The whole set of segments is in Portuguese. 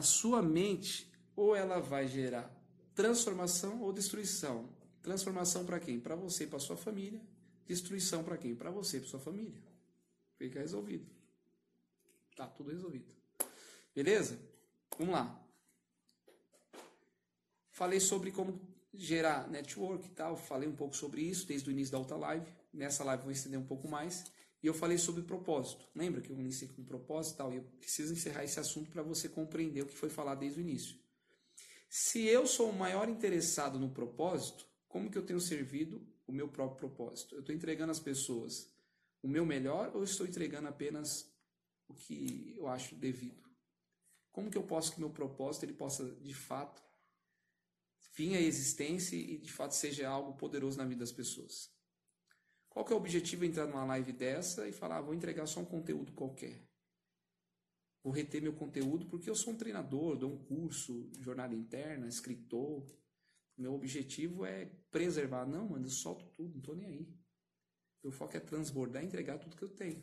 a sua mente ou ela vai gerar transformação ou destruição. Transformação para quem? Para você e para sua família. Destruição para quem? Para você e para sua família. Fica resolvido. Tá tudo resolvido. Beleza? Vamos lá. Falei sobre como gerar network e tal. Falei um pouco sobre isso desde o início da outra live. Nessa live vou estender um pouco mais. E eu falei sobre propósito. Lembra que eu iniciei com propósito e tal? E eu preciso encerrar esse assunto para você compreender o que foi falado desde o início. Se eu sou o maior interessado no propósito, como que eu tenho servido o meu próprio propósito? Eu estou entregando às pessoas o meu melhor ou estou entregando apenas o que eu acho devido? Como que eu posso que meu propósito ele possa de fato vir à existência e de fato seja algo poderoso na vida das pessoas? Qual que é o objetivo de entrar numa live dessa e falar, ah, vou entregar só um conteúdo qualquer? Vou reter meu conteúdo porque eu sou um treinador, dou um curso, jornada interna, escritor. Meu objetivo é preservar. Não, mano, eu solto tudo, não tô nem aí. Meu foco é transbordar e entregar tudo que eu tenho.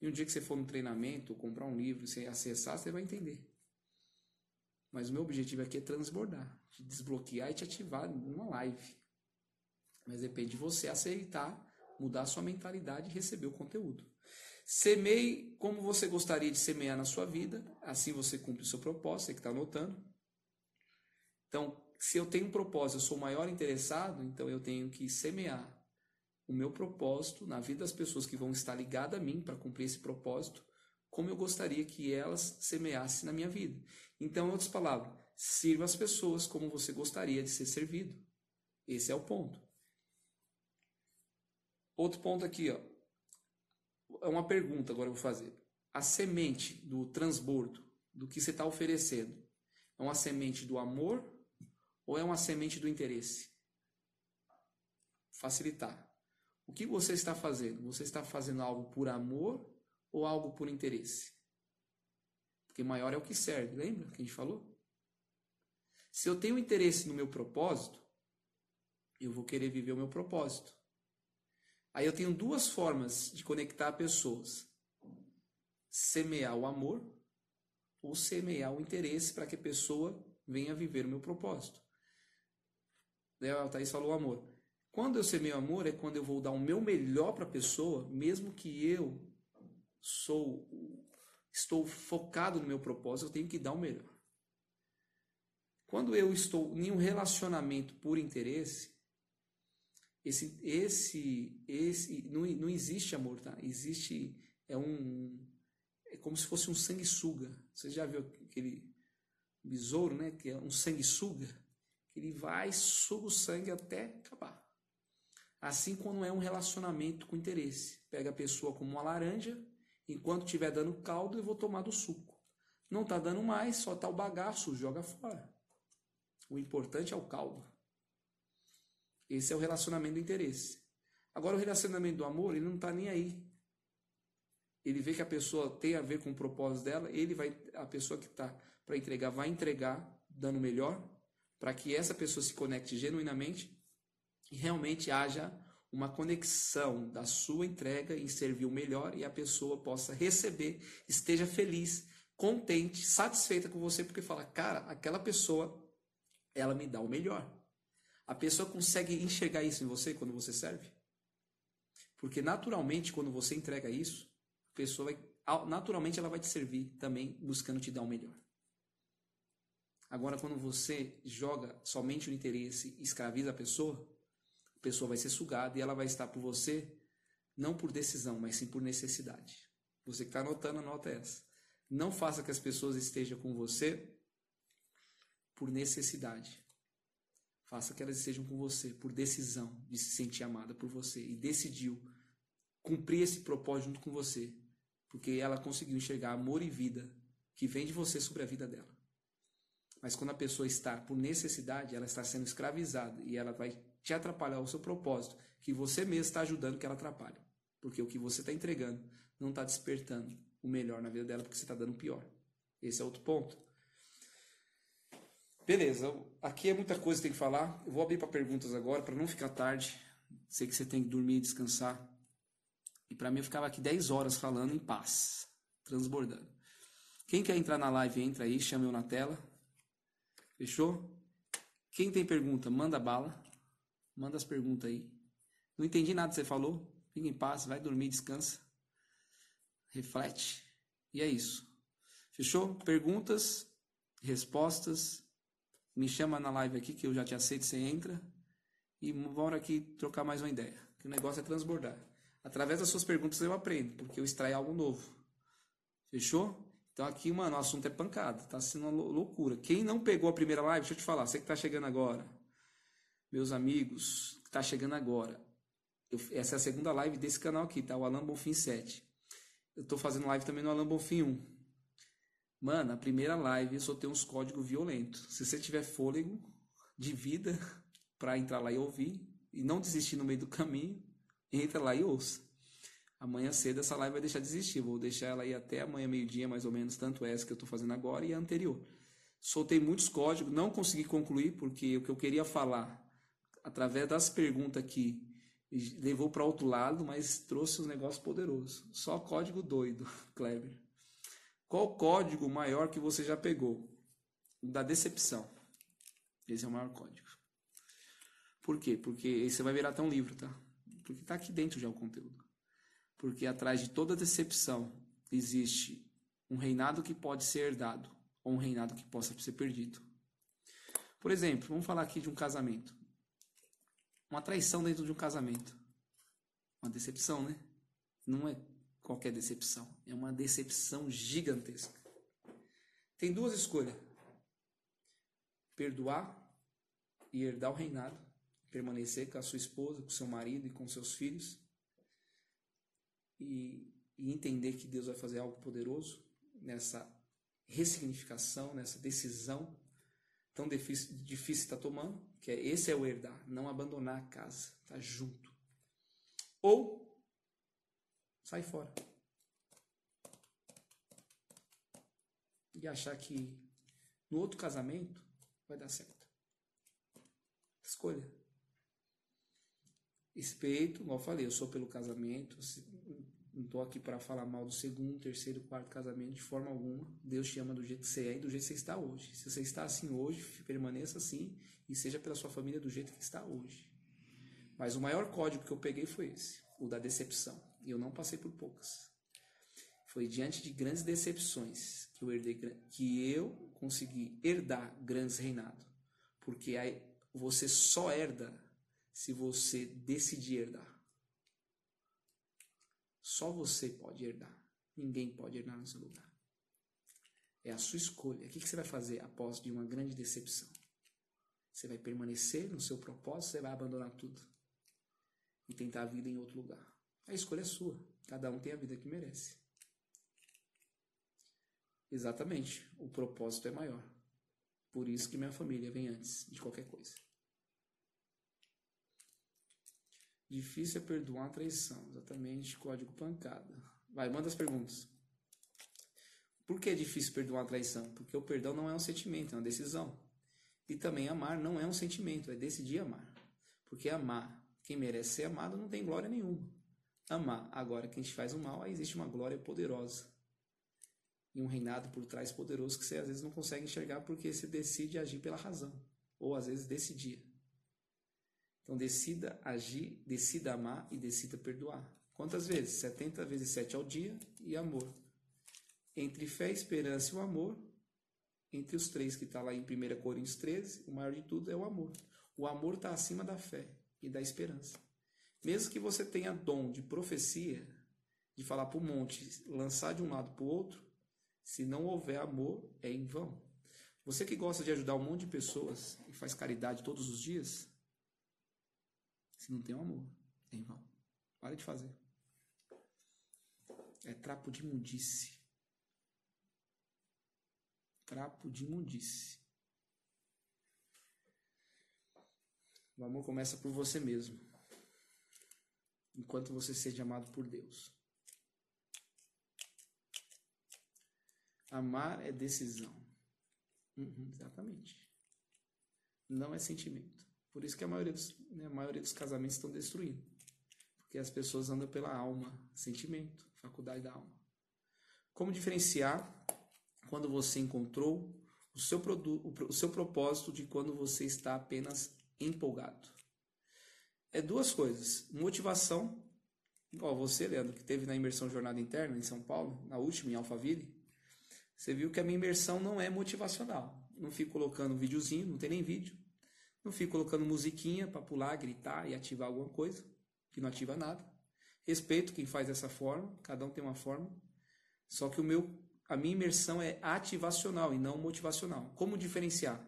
E um dia que você for no treinamento, comprar um livro, você acessar, você vai entender. Mas o meu objetivo aqui é transbordar, te desbloquear e te ativar numa live. Mas depende de você aceitar, mudar sua mentalidade e receber o conteúdo. Semeie como você gostaria de semear na sua vida, assim você cumpre o seu propósito, você que está anotando. Então, se eu tenho um propósito, eu sou o maior interessado, então eu tenho que semear o meu propósito na vida das pessoas que vão estar ligadas a mim para cumprir esse propósito, como eu gostaria que elas semeassem na minha vida. Então, em outras palavras, sirva as pessoas como você gostaria de ser servido. Esse é o ponto. Outro ponto aqui, ó. É uma pergunta agora eu vou fazer. A semente do transbordo, do que você está oferecendo, é uma semente do amor ou é uma semente do interesse? Facilitar. O que você está fazendo? Você está fazendo algo por amor ou algo por interesse? Porque maior é o que serve, lembra que a gente falou? Se eu tenho interesse no meu propósito, eu vou querer viver o meu propósito. Aí eu tenho duas formas de conectar pessoas: semear o amor ou semear o interesse para que a pessoa venha viver o meu propósito. Daí a Thaís falou amor. Quando eu semeio amor é quando eu vou dar o meu melhor para a pessoa, mesmo que eu sou estou focado no meu propósito, eu tenho que dar o melhor. Quando eu estou em um relacionamento por interesse, esse, esse, esse não, não existe amor, tá? Existe é um é como se fosse um sanguessuga. Você já viu aquele besouro, né? Que é um sanguessuga. Que ele vai suga o sangue até acabar. Assim quando é um relacionamento com interesse. Pega a pessoa como uma laranja, enquanto estiver dando caldo, eu vou tomar do suco. Não está dando mais, só está o bagaço, joga fora. O importante é o caldo. Esse é o relacionamento do interesse. Agora, o relacionamento do amor, ele não está nem aí. Ele vê que a pessoa tem a ver com o propósito dela, ele vai, a pessoa que está para entregar, vai entregar, dando o melhor, para que essa pessoa se conecte genuinamente e realmente haja uma conexão da sua entrega em servir o melhor e a pessoa possa receber, esteja feliz, contente, satisfeita com você, porque fala, cara, aquela pessoa, ela me dá o melhor. A pessoa consegue enxergar isso em você quando você serve? Porque naturalmente, quando você entrega isso, a pessoa vai, naturalmente ela vai te servir também, buscando te dar o melhor. Agora, quando você joga somente o interesse e escraviza a pessoa, a pessoa vai ser sugada e ela vai estar por você, não por decisão, mas sim por necessidade. Você que está anotando, anota essa. Não faça que as pessoas estejam com você por necessidade, Faça que elas estejam com você por decisão de se sentir amada por você e decidiu cumprir esse propósito junto com você, porque ela conseguiu enxergar amor e vida que vem de você sobre a vida dela. Mas quando a pessoa está por necessidade, ela está sendo escravizada e ela vai te atrapalhar o seu propósito, que você mesmo está ajudando que ela atrapalhe. Porque o que você está entregando não está despertando o melhor na vida dela, porque você está dando o pior. Esse é outro ponto. Beleza, aqui é muita coisa que tem que falar. Eu vou abrir para perguntas agora, para não ficar tarde. Sei que você tem que dormir e descansar. E para mim eu ficava aqui 10 horas falando em paz, transbordando. Quem quer entrar na live, entra aí, chama eu na tela. Fechou? Quem tem pergunta, manda bala. Manda as perguntas aí. Não entendi nada que você falou. Fica em paz, vai dormir, descansa. Reflete. E é isso. Fechou? Perguntas, respostas. Me chama na live aqui que eu já te aceito, você entra. E bora aqui trocar mais uma ideia. Que o negócio é transbordar. Através das suas perguntas eu aprendo, porque eu extraio algo novo. Fechou? Então aqui, mano, o assunto é pancada. Tá sendo uma loucura. Quem não pegou a primeira live, deixa eu te falar, você que tá chegando agora, meus amigos, que tá chegando agora. Eu, essa é a segunda live desse canal aqui, tá? O Alan Bonfim 7. Eu tô fazendo live também no Alan Bonfim 1. Mano, a primeira live eu tenho uns códigos violentos. Se você tiver fôlego de vida para entrar lá e ouvir, e não desistir no meio do caminho, entra lá e ouça. Amanhã cedo essa live vai deixar de existir. Vou deixar ela aí até amanhã meio-dia, mais ou menos, tanto essa que eu estou fazendo agora e a anterior. Soltei muitos códigos, não consegui concluir, porque o que eu queria falar, através das perguntas aqui, levou para outro lado, mas trouxe um negócio poderoso. Só código doido, Kleber. Qual código maior que você já pegou? Da decepção. Esse é o maior código. Por quê? Porque esse vai virar até um livro, tá? Porque está aqui dentro já o conteúdo. Porque atrás de toda decepção existe um reinado que pode ser herdado ou um reinado que possa ser perdido. Por exemplo, vamos falar aqui de um casamento. Uma traição dentro de um casamento. Uma decepção, né? Não é qualquer decepção. É uma decepção gigantesca. Tem duas escolhas: perdoar e herdar o reinado, permanecer com a sua esposa, com seu marido e com seus filhos, e, e entender que Deus vai fazer algo poderoso nessa ressignificação, nessa decisão tão difícil, difícil está tomando, que é esse é o herdar, não abandonar a casa, tá junto. Ou sai fora. E achar que no outro casamento vai dar certo. Escolha. Respeito, igual eu falei, eu sou pelo casamento, não estou aqui para falar mal do segundo, terceiro, quarto casamento de forma alguma. Deus te ama do jeito que você é e do jeito que você está hoje. Se você está assim hoje, permaneça assim e seja pela sua família do jeito que está hoje. Mas o maior código que eu peguei foi esse, o da decepção. E eu não passei por poucas. Foi diante de grandes decepções que eu, herdei, que eu consegui herdar grandes reinados. Porque você só herda se você decidir herdar. Só você pode herdar. Ninguém pode herdar no seu lugar. É a sua escolha. O que você vai fazer após de uma grande decepção? Você vai permanecer no seu propósito, você vai abandonar tudo e tentar a vida em outro lugar. A escolha é sua. Cada um tem a vida que merece. Exatamente. O propósito é maior. Por isso que minha família vem antes de qualquer coisa. Difícil é perdoar a traição. Exatamente, código pancada. Vai, manda as perguntas. Por que é difícil perdoar a traição? Porque o perdão não é um sentimento, é uma decisão. E também amar não é um sentimento, é decidir amar. Porque amar, quem merece ser amado não tem glória nenhuma. Amar, agora quem te faz o mal, aí existe uma glória poderosa. E um reinado por trás poderoso que você às vezes não consegue enxergar porque você decide agir pela razão. Ou às vezes decidir. Então decida agir, decida amar e decida perdoar. Quantas vezes? 70 vezes 7 ao dia e amor. Entre fé, esperança e o amor, entre os três que está lá em 1 Coríntios 13, o maior de tudo é o amor. O amor está acima da fé e da esperança. Mesmo que você tenha dom de profecia, de falar para o monte, lançar de um lado para o outro, se não houver amor, é em vão. Você que gosta de ajudar um monte de pessoas e faz caridade todos os dias, se não tem o amor, é em vão. Para de fazer. É trapo de imundice. Trapo de imundice. O amor começa por você mesmo. Enquanto você seja amado por Deus. Amar é decisão. Uhum, exatamente. Não é sentimento. Por isso que a maioria dos, né, a maioria dos casamentos estão destruindo. Porque as pessoas andam pela alma, sentimento, faculdade da alma. Como diferenciar quando você encontrou o seu, produto, o seu propósito de quando você está apenas empolgado. É duas coisas. Motivação, igual você, Leandro, que teve na imersão Jornada Interna em São Paulo, na última em Alphaville, você viu que a minha imersão não é motivacional. Não fico colocando videozinho, não tem nem vídeo. Não fico colocando musiquinha para pular, gritar e ativar alguma coisa, que não ativa nada. Respeito quem faz dessa forma, cada um tem uma forma. Só que o meu a minha imersão é ativacional e não motivacional. Como diferenciar?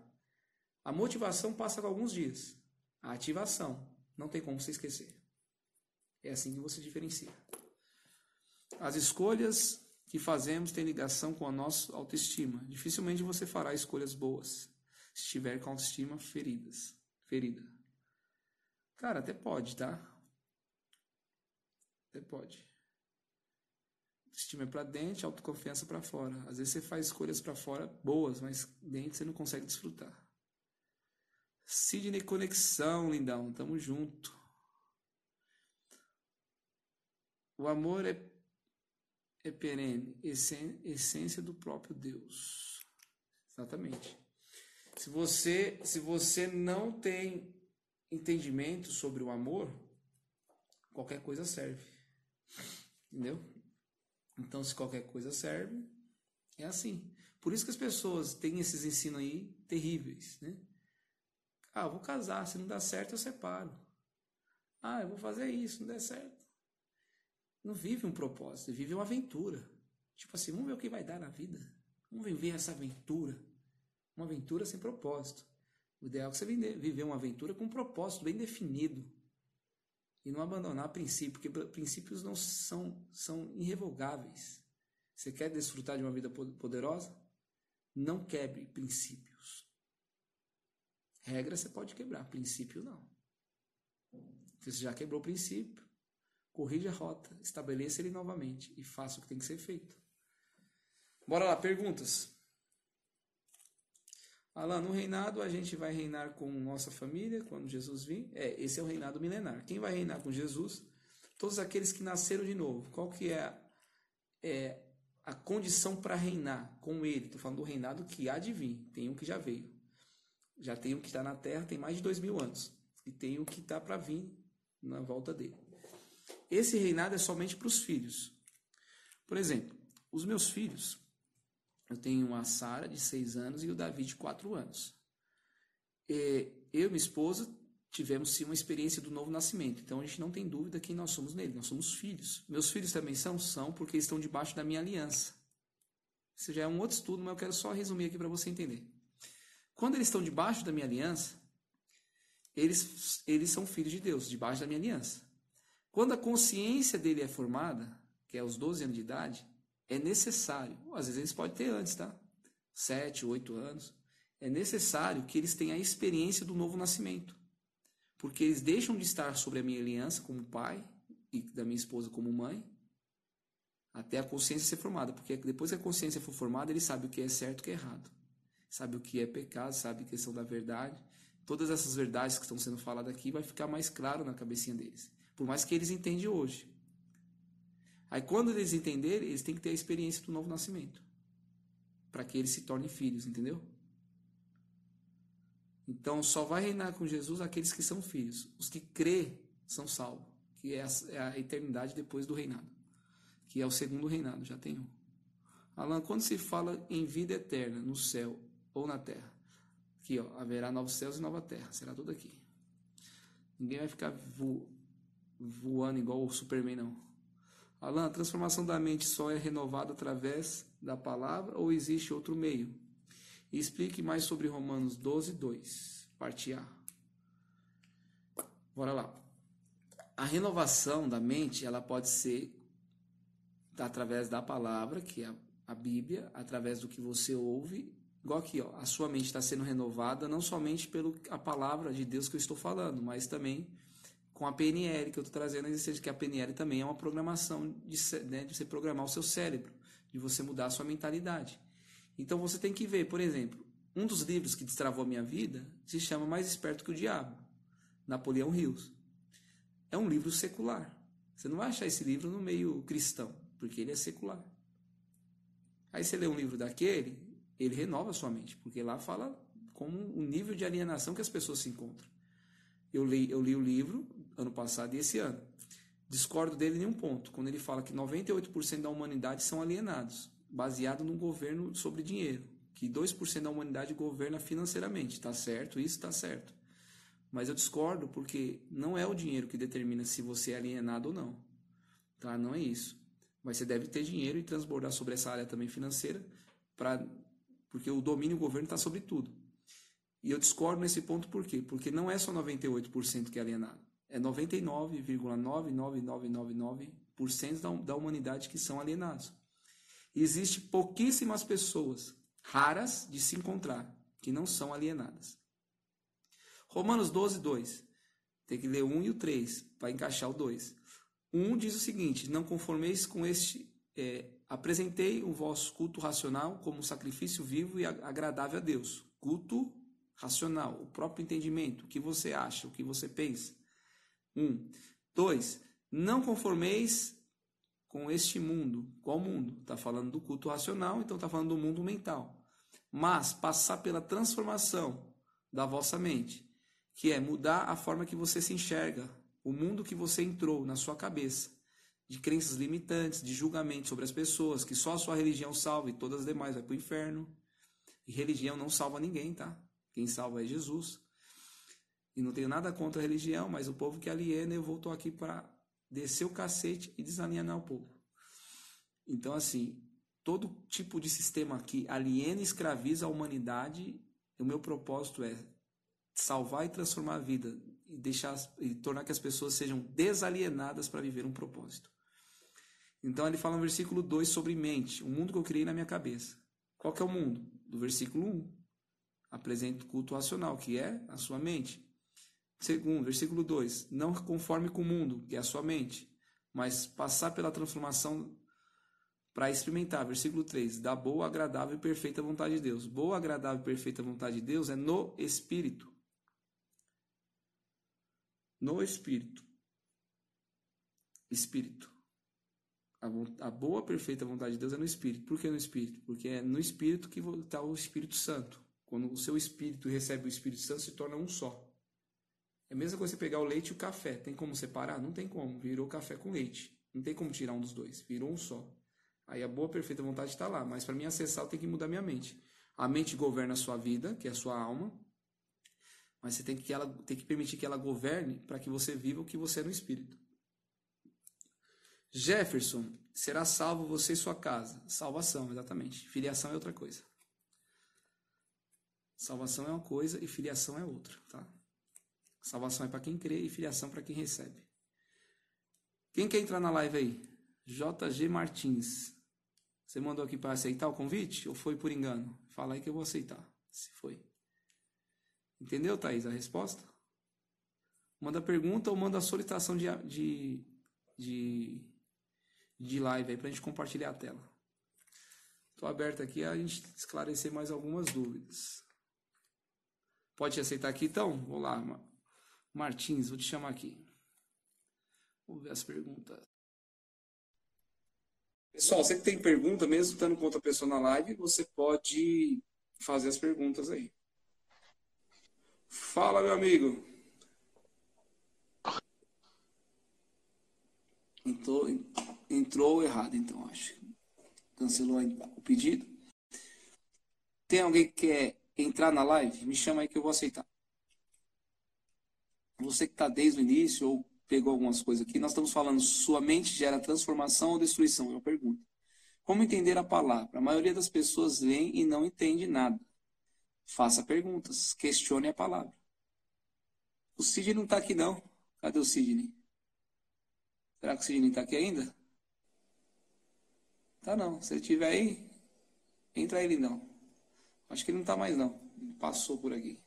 A motivação passa com alguns dias. A ativação não tem como você esquecer. É assim que você diferencia. As escolhas que fazemos têm ligação com a nossa autoestima. Dificilmente você fará escolhas boas se estiver com a autoestima feridas, ferida. Cara, até pode, tá? Até pode. Estima é para dentro, autoconfiança para fora. Às vezes você faz escolhas para fora boas, mas dentro você não consegue desfrutar. Sidney Conexão, lindão, tamo junto. O amor é, é perene, essência do próprio Deus. Exatamente. Se você, se você não tem entendimento sobre o amor, qualquer coisa serve. Entendeu? Então, se qualquer coisa serve, é assim. Por isso que as pessoas têm esses ensinos aí terríveis, né? Ah, vou casar, se não dá certo eu separo. Ah, eu vou fazer isso, não der certo. Não vive um propósito, vive uma aventura. Tipo assim, vamos ver o que vai dar na vida. Vamos viver essa aventura. Uma aventura sem propósito. O ideal é você viver uma aventura com um propósito bem definido e não abandonar princípios, porque princípios não são, são irrevogáveis. Você quer desfrutar de uma vida poderosa? Não quebre princípios. Regra você pode quebrar, princípio não. Você já quebrou o princípio, corrija a rota, estabeleça ele novamente e faça o que tem que ser feito. Bora lá, perguntas. Alan, no reinado a gente vai reinar com nossa família quando Jesus vir. É, esse é o reinado milenar. Quem vai reinar com Jesus? Todos aqueles que nasceram de novo. Qual que é, é a condição para reinar com ele? Estou falando do reinado que há de vir. Tem um que já veio. Já tem um que está na terra, tem mais de dois mil anos. E tem o que está para vir na volta dele. Esse reinado é somente para os filhos. Por exemplo, os meus filhos, eu tenho a Sara, de 6 anos, e o Davi, de 4 anos. E eu e minha esposa tivemos sim uma experiência do novo nascimento. Então a gente não tem dúvida quem nós somos nele. Nós somos filhos. Meus filhos também são? São, porque estão debaixo da minha aliança. Isso já é um outro estudo, mas eu quero só resumir aqui para você entender. Quando eles estão debaixo da minha aliança, eles, eles são filhos de Deus, debaixo da minha aliança. Quando a consciência dele é formada, que é aos 12 anos de idade, é necessário, às vezes eles podem ter antes, tá? Sete, oito anos. É necessário que eles tenham a experiência do novo nascimento. Porque eles deixam de estar sobre a minha aliança como pai e da minha esposa como mãe, até a consciência ser formada. Porque depois que a consciência for formada, ele sabe o que é certo e o que é errado. Sabe o que é pecado, sabe a questão da verdade. Todas essas verdades que estão sendo faladas aqui vai ficar mais claro na cabecinha deles. Por mais que eles entendem hoje. Aí quando eles entenderem, eles têm que ter a experiência do novo nascimento. Para que eles se tornem filhos, entendeu? Então só vai reinar com Jesus aqueles que são filhos. Os que crê são salvos. Que é a, é eternidade depois do reinado. Que é o segundo reinado, já tem um. Alan, quando se fala em vida eterna no céu ou na terra, aqui ó, haverá novos céus e nova terra, será tudo aqui. Ninguém vai ficar vo, voando igual o Superman, não. Alan, a transformação da mente só é renovada através da palavra ou existe outro meio? E explique mais sobre Romanos 12, 2, parte A. Bora lá. A renovação da mente, ela pode ser através da palavra, que é a Bíblia, através do que você ouve. Igual aqui, ó, a sua mente está sendo renovada não somente pela palavra de Deus que eu estou falando, mas também com a PNL que eu estou trazendo, que a PNL também é uma programação de, né, de você programar o seu cérebro, de você mudar a sua mentalidade. Então você tem que ver, por exemplo, um dos livros que destravou a minha vida se chama Mais Esperto que o Diabo, Napoleão Rios. É um livro secular. Você não vai achar esse livro no meio cristão, porque ele é secular. Aí você lê um livro daquele, ele renova sua mente, porque lá fala como o nível de alienação que as pessoas se encontram. Eu li, eu li o livro ano passado e esse ano. Discordo dele em um ponto, quando ele fala que 98% da humanidade são alienados, baseado num governo sobre dinheiro, que 2% da humanidade governa financeiramente. Está certo? Isso está certo. Mas eu discordo porque não é o dinheiro que determina se você é alienado ou não. Tá? Não é isso. Mas você deve ter dinheiro e transbordar sobre essa área também financeira, pra, porque o domínio do governo está sobre tudo. E eu discordo nesse ponto por quê? Porque não é só 98% que é alienado. É 99,99999% da, da humanidade que são alienados. E existe pouquíssimas pessoas raras de se encontrar que não são alienadas. Romanos 12, 2. Tem que ler o 1 e o 3 para encaixar o 2. 1 diz o seguinte: Não conformeis com este. É, apresentei o vosso culto racional como sacrifício vivo e agradável a Deus. Culto racional, o próprio entendimento, o que você acha, o que você pensa. Um. Dois. Não conformeis com este mundo. Qual mundo? Está falando do culto racional, então está falando do mundo mental. Mas passar pela transformação da vossa mente, que é mudar a forma que você se enxerga, o mundo que você entrou na sua cabeça, de crenças limitantes, de julgamento sobre as pessoas, que só a sua religião salva e todas as demais vai para o inferno. E religião não salva ninguém, tá? Quem salva é Jesus. E não tenho nada contra a religião, mas o povo que aliena, eu voltou aqui para descer o cacete e desalienar o povo. Então, assim, todo tipo de sistema que aliena e escraviza a humanidade, o meu propósito é salvar e transformar a vida e deixar e tornar que as pessoas sejam desalienadas para viver um propósito. Então ele fala no versículo 2 sobre mente, o mundo que eu criei na minha cabeça. Qual que é o mundo? Do versículo 1 apresenta o culto racional, que é a sua mente. Segundo, versículo 2: Não conforme com o mundo, que é a sua mente, mas passar pela transformação para experimentar. Versículo 3: Da boa, agradável e perfeita vontade de Deus. Boa, agradável e perfeita vontade de Deus é no Espírito. No Espírito. Espírito. A, a boa, perfeita vontade de Deus é no Espírito. Por que no Espírito? Porque é no Espírito que está o Espírito Santo. Quando o seu espírito recebe o Espírito Santo, se torna um só. É a mesma coisa você pegar o leite e o café. Tem como separar? Não tem como. Virou café com leite. Não tem como tirar um dos dois. Virou um só. Aí a boa, perfeita vontade está lá. Mas para mim acessar, eu tenho que mudar minha mente. A mente governa a sua vida, que é a sua alma. Mas você tem que, ela, tem que permitir que ela governe para que você viva o que você é no espírito. Jefferson, será salvo você e sua casa. Salvação, exatamente. Filiação é outra coisa. Salvação é uma coisa e filiação é outra, tá? Salvação é para quem crê e filiação para quem recebe. Quem quer entrar na live aí? JG Martins. Você mandou aqui para aceitar o convite ou foi por engano? Fala aí que eu vou aceitar, se foi. Entendeu, Thaís, a resposta? Manda pergunta ou manda solicitação de, de, de, de live aí para a gente compartilhar a tela. Estou aberto aqui a gente esclarecer mais algumas dúvidas. Pode aceitar aqui então? Vou lá. Martins, vou te chamar aqui. Vamos ver as perguntas. Pessoal, você que tem pergunta, mesmo estando com outra pessoa na live, você pode fazer as perguntas aí. Fala, meu amigo. Entrou, entrou errado, então, acho. Cancelou o pedido. Tem alguém que quer entrar na live, me chama aí que eu vou aceitar. Você que está desde o início ou pegou algumas coisas aqui, nós estamos falando sua mente gera transformação ou destruição? É uma pergunta. Como entender a palavra? A maioria das pessoas vem e não entende nada. Faça perguntas, questione a palavra. O Sidney não está aqui não. Cadê o Sidney? Será que o Sidney está aqui ainda? Tá não. Se ele estiver aí, entra ele não. Acho que ele não está mais não. Passou por aqui.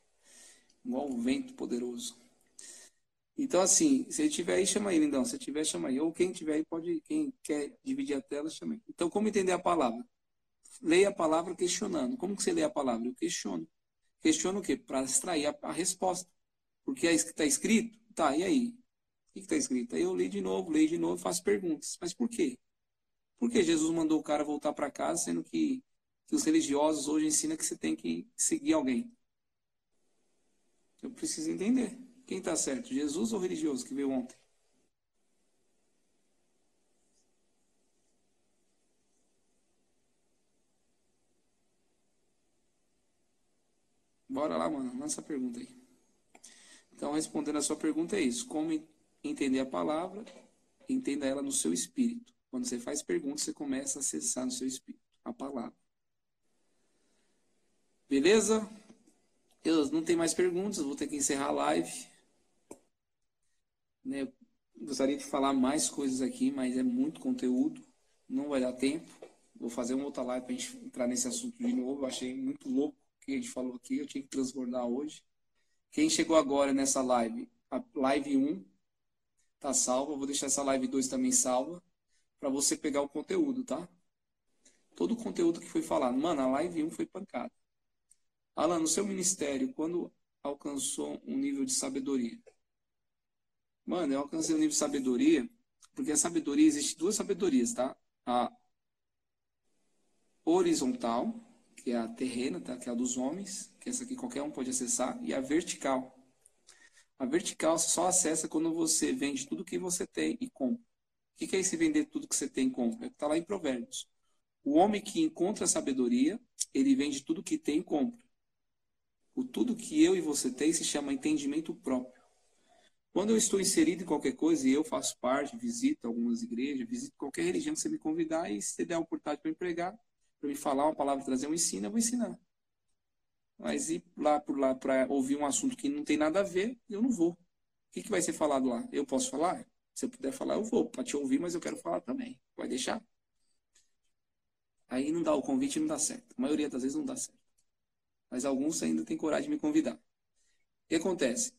Igual um vento poderoso. Então, assim, se ele tiver aí, chama ele, então. Se tiver, chama aí. Ou quem tiver aí, pode. Quem quer dividir a tela, chama aí. Então, como entender a palavra? Leia a palavra questionando. Como que você lê a palavra? Eu questiono. Questiono o quê? Para extrair a, a, resposta. Porque está escrito? Tá, e aí? O que está escrito? Aí eu leio de novo, leio de novo, faço perguntas. Mas por quê? Por que Jesus mandou o cara voltar para casa, sendo que, que os religiosos hoje ensinam que você tem que seguir alguém? Eu preciso entender. Quem está certo? Jesus ou religioso que veio ontem? Bora lá, mano. Lança a pergunta aí. Então, respondendo a sua pergunta, é isso. Como entender a palavra? Entenda ela no seu espírito. Quando você faz perguntas, você começa a acessar no seu espírito a palavra. Beleza? Eu não tenho mais perguntas, vou ter que encerrar a live. Né? Gostaria de falar mais coisas aqui, mas é muito conteúdo. Não vai dar tempo. Vou fazer uma outra live para a gente entrar nesse assunto de novo. Eu achei muito louco que a gente falou aqui, eu tinha que transbordar hoje. Quem chegou agora nessa live, a live 1 tá salva, vou deixar essa live 2 também salva, para você pegar o conteúdo, tá? Todo o conteúdo que foi falado. Mano, a live 1 foi pancada. Alan, no seu ministério, quando alcançou um nível de sabedoria? Mano, eu alcancei um nível de sabedoria, porque a sabedoria, existe duas sabedorias, tá? A horizontal, que é a terrena, tá? que é a dos homens, que essa aqui qualquer um pode acessar, e a vertical. A vertical só acessa quando você vende tudo que você tem e compra. O que é esse vender tudo que você tem e compra? Está lá em Provérbios. O homem que encontra sabedoria, ele vende tudo que tem e compra. O tudo que eu e você tem se chama entendimento próprio. Quando eu estou inserido em qualquer coisa e eu faço parte, visito algumas igrejas, visito qualquer religião que você me convidar e se der a oportunidade para empregar, para me falar uma palavra, trazer um ensino, eu vou ensinar. Mas ir lá por lá para ouvir um assunto que não tem nada a ver, eu não vou. O que, que vai ser falado lá? Eu posso falar? Se eu puder falar, eu vou para te ouvir, mas eu quero falar também. Vai deixar? Aí não dá o convite, não dá certo. A maioria das vezes não dá certo. Mas alguns ainda têm coragem de me convidar. O que acontece?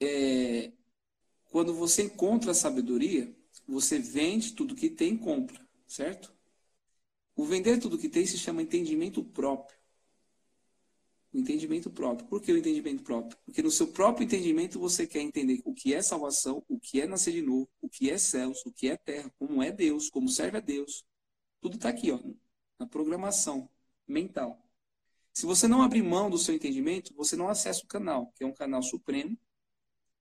É, quando você encontra a sabedoria, você vende tudo que tem e compra, certo? O vender tudo que tem se chama entendimento próprio. O entendimento próprio. Por que o entendimento próprio? Porque no seu próprio entendimento você quer entender o que é salvação, o que é nascer de novo, o que é céus, o que é terra, como é Deus, como serve a Deus. Tudo está aqui, ó, na programação mental. Se você não abrir mão do seu entendimento, você não acessa o canal, que é um canal supremo.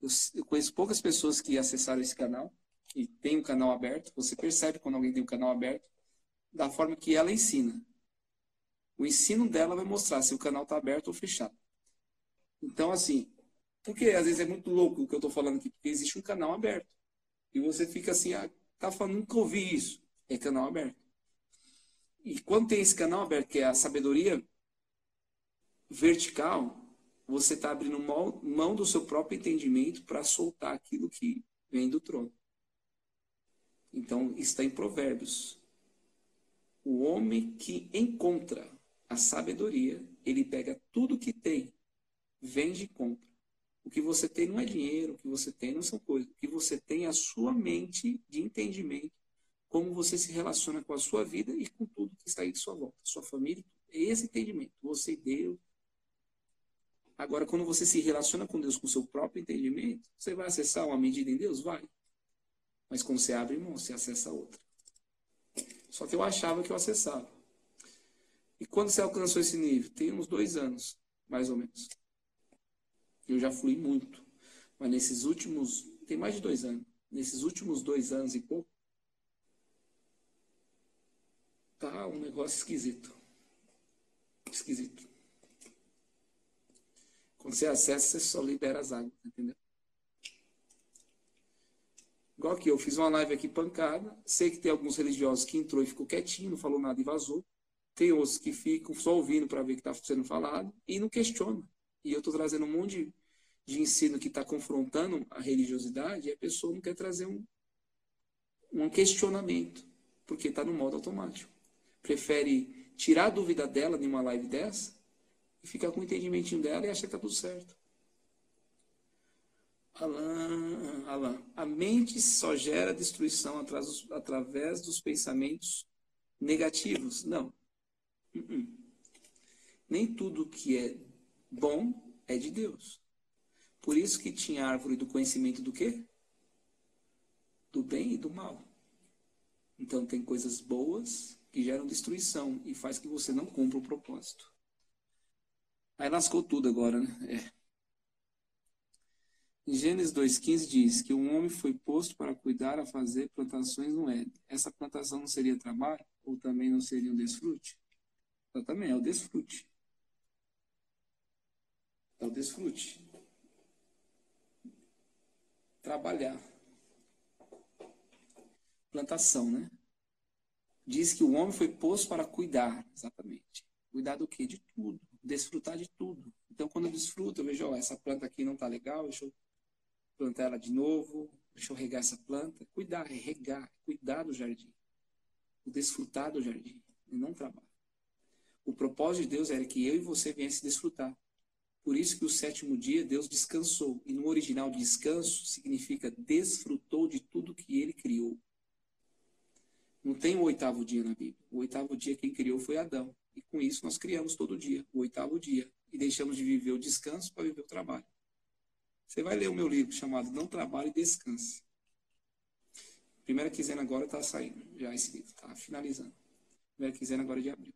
Eu, conheço poucas pessoas que acessaram esse canal e tem o um canal aberto. Você percebe quando alguém tem o um canal aberto da forma que ela ensina. O ensino dela vai mostrar se o canal está aberto ou fechado. Então, assim, porque às vezes é muito louco o que eu estou falando aqui, porque existe um canal aberto. E você fica assim, ah, tá falando, nunca ouvi isso. É canal aberto. E quando tem esse canal aberto, que é a sabedoria vertical, você está abrindo mão, mão do seu próprio entendimento para soltar aquilo que vem do trono. Então, está em Provérbios. O homem que encontra a sabedoria, ele pega tudo que tem, vende e compra. O que você tem não é dinheiro, o que você tem não são coisas. O que você tem é a sua mente de entendimento, como você se relaciona com a sua vida e com tudo que está aí de sua volta, sua família. Esse entendimento. Você e Deus. Agora, quando você se relaciona com Deus com seu próprio entendimento, você vai acessar uma medida em Deus? Vai. Mas quando você abre mão, você acessa outra. Só que eu achava que eu acessava. E quando você alcançou esse nível? Tem uns dois anos, mais ou menos. Eu já fui muito. Mas nesses últimos. Tem mais de dois anos. Nesses últimos dois anos e pouco. Tá um negócio esquisito. Esquisito. Quando você acessa, você só libera as águas, entendeu? Igual aqui, eu fiz uma live aqui pancada. Sei que tem alguns religiosos que entrou e ficou quietinho, não falou nada e vazou. Tem outros que ficam só ouvindo para ver o que está sendo falado e não questionam. E eu estou trazendo um monte de, de ensino que está confrontando a religiosidade e a pessoa não quer trazer um, um questionamento, porque está no modo automático. Prefere tirar a dúvida dela em uma live dessa e ficar com o entendimentinho dela e achar que está tudo certo. Alan, Alan, a mente só gera destruição através dos pensamentos negativos? Não. Uh -uh. Nem tudo que é bom é de Deus. Por isso que tinha árvore do conhecimento do quê? Do bem e do mal. Então tem coisas boas que geram destruição e faz que você não cumpra o propósito. Aí lascou tudo agora, né? É. Em Gênesis 2,15 diz que um homem foi posto para cuidar a fazer plantações no Éden. Essa plantação não seria trabalho? Ou também não seria um desfrute? Também é o desfrute. É o desfrute. Trabalhar. Plantação, né? Diz que o homem foi posto para cuidar, exatamente. Cuidar do quê? De tudo. Desfrutar de tudo. Então, quando eu desfruto, eu vejo, ó, essa planta aqui não está legal, deixa eu plantar ela de novo, deixa eu regar essa planta. Cuidar, é regar, cuidar do jardim. O desfrutar do jardim, e não trabalho. O propósito de Deus era que eu e você viesse desfrutar. Por isso que o sétimo dia Deus descansou. E no original descanso significa desfrutou de tudo que ele criou. Não tem o oitavo dia na Bíblia. O oitavo dia quem criou foi Adão. E com isso nós criamos todo dia, o oitavo dia. E deixamos de viver o descanso para viver o trabalho. Você vai ler o meu livro chamado Não Trabalhe e Descanse. Primeira quinzena agora está saindo. Já esse livro está finalizando. Primeira quinzena agora é de abril.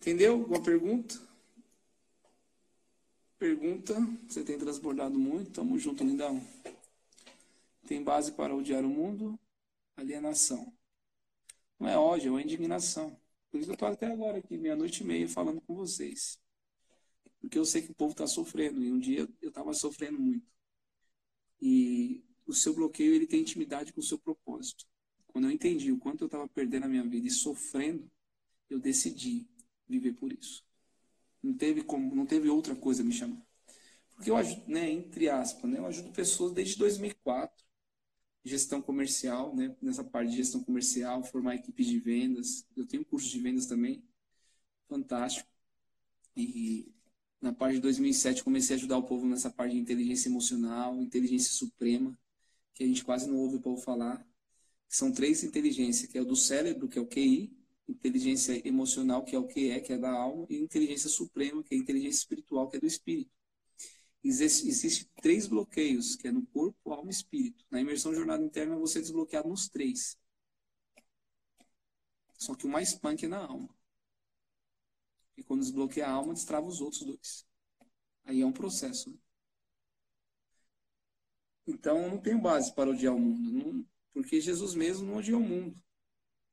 Entendeu? Alguma pergunta? Pergunta. Você tem transbordado muito. Tamo junto, lindão. Tem base para odiar o mundo? Alienação. Não é ódio, é uma indignação. Por isso eu estou até agora aqui, meia-noite e meia, falando com vocês. Porque eu sei que o povo está sofrendo. E um dia eu estava sofrendo muito. E o seu bloqueio, ele tem intimidade com o seu propósito. Quando eu entendi o quanto eu estava perdendo a minha vida e sofrendo, eu decidi viver por isso. Não teve como, não teve outra coisa me chamar. Porque eu ajudo, né, entre aspas, né, eu ajudo pessoas desde 2004, gestão comercial, né, nessa parte de gestão comercial, formar equipes de vendas. Eu tenho curso de vendas também, fantástico. E na parte de 2007 comecei a ajudar o povo nessa parte de inteligência emocional, inteligência suprema, que a gente quase não ouve o povo falar. São três inteligências, que é o do cérebro, que é o QI, inteligência emocional, que é o que é, que é da alma, e inteligência suprema, que é a inteligência espiritual, que é do espírito. Existem existe três bloqueios, que é no corpo, alma e espírito. Na imersão jornada interna, você é desbloqueado nos três. Só que o mais punk é na alma. E quando desbloqueia a alma, destrava os outros dois. Aí é um processo. Né? Então, eu não tenho base para odiar o mundo. Não, porque Jesus mesmo não odiou o mundo.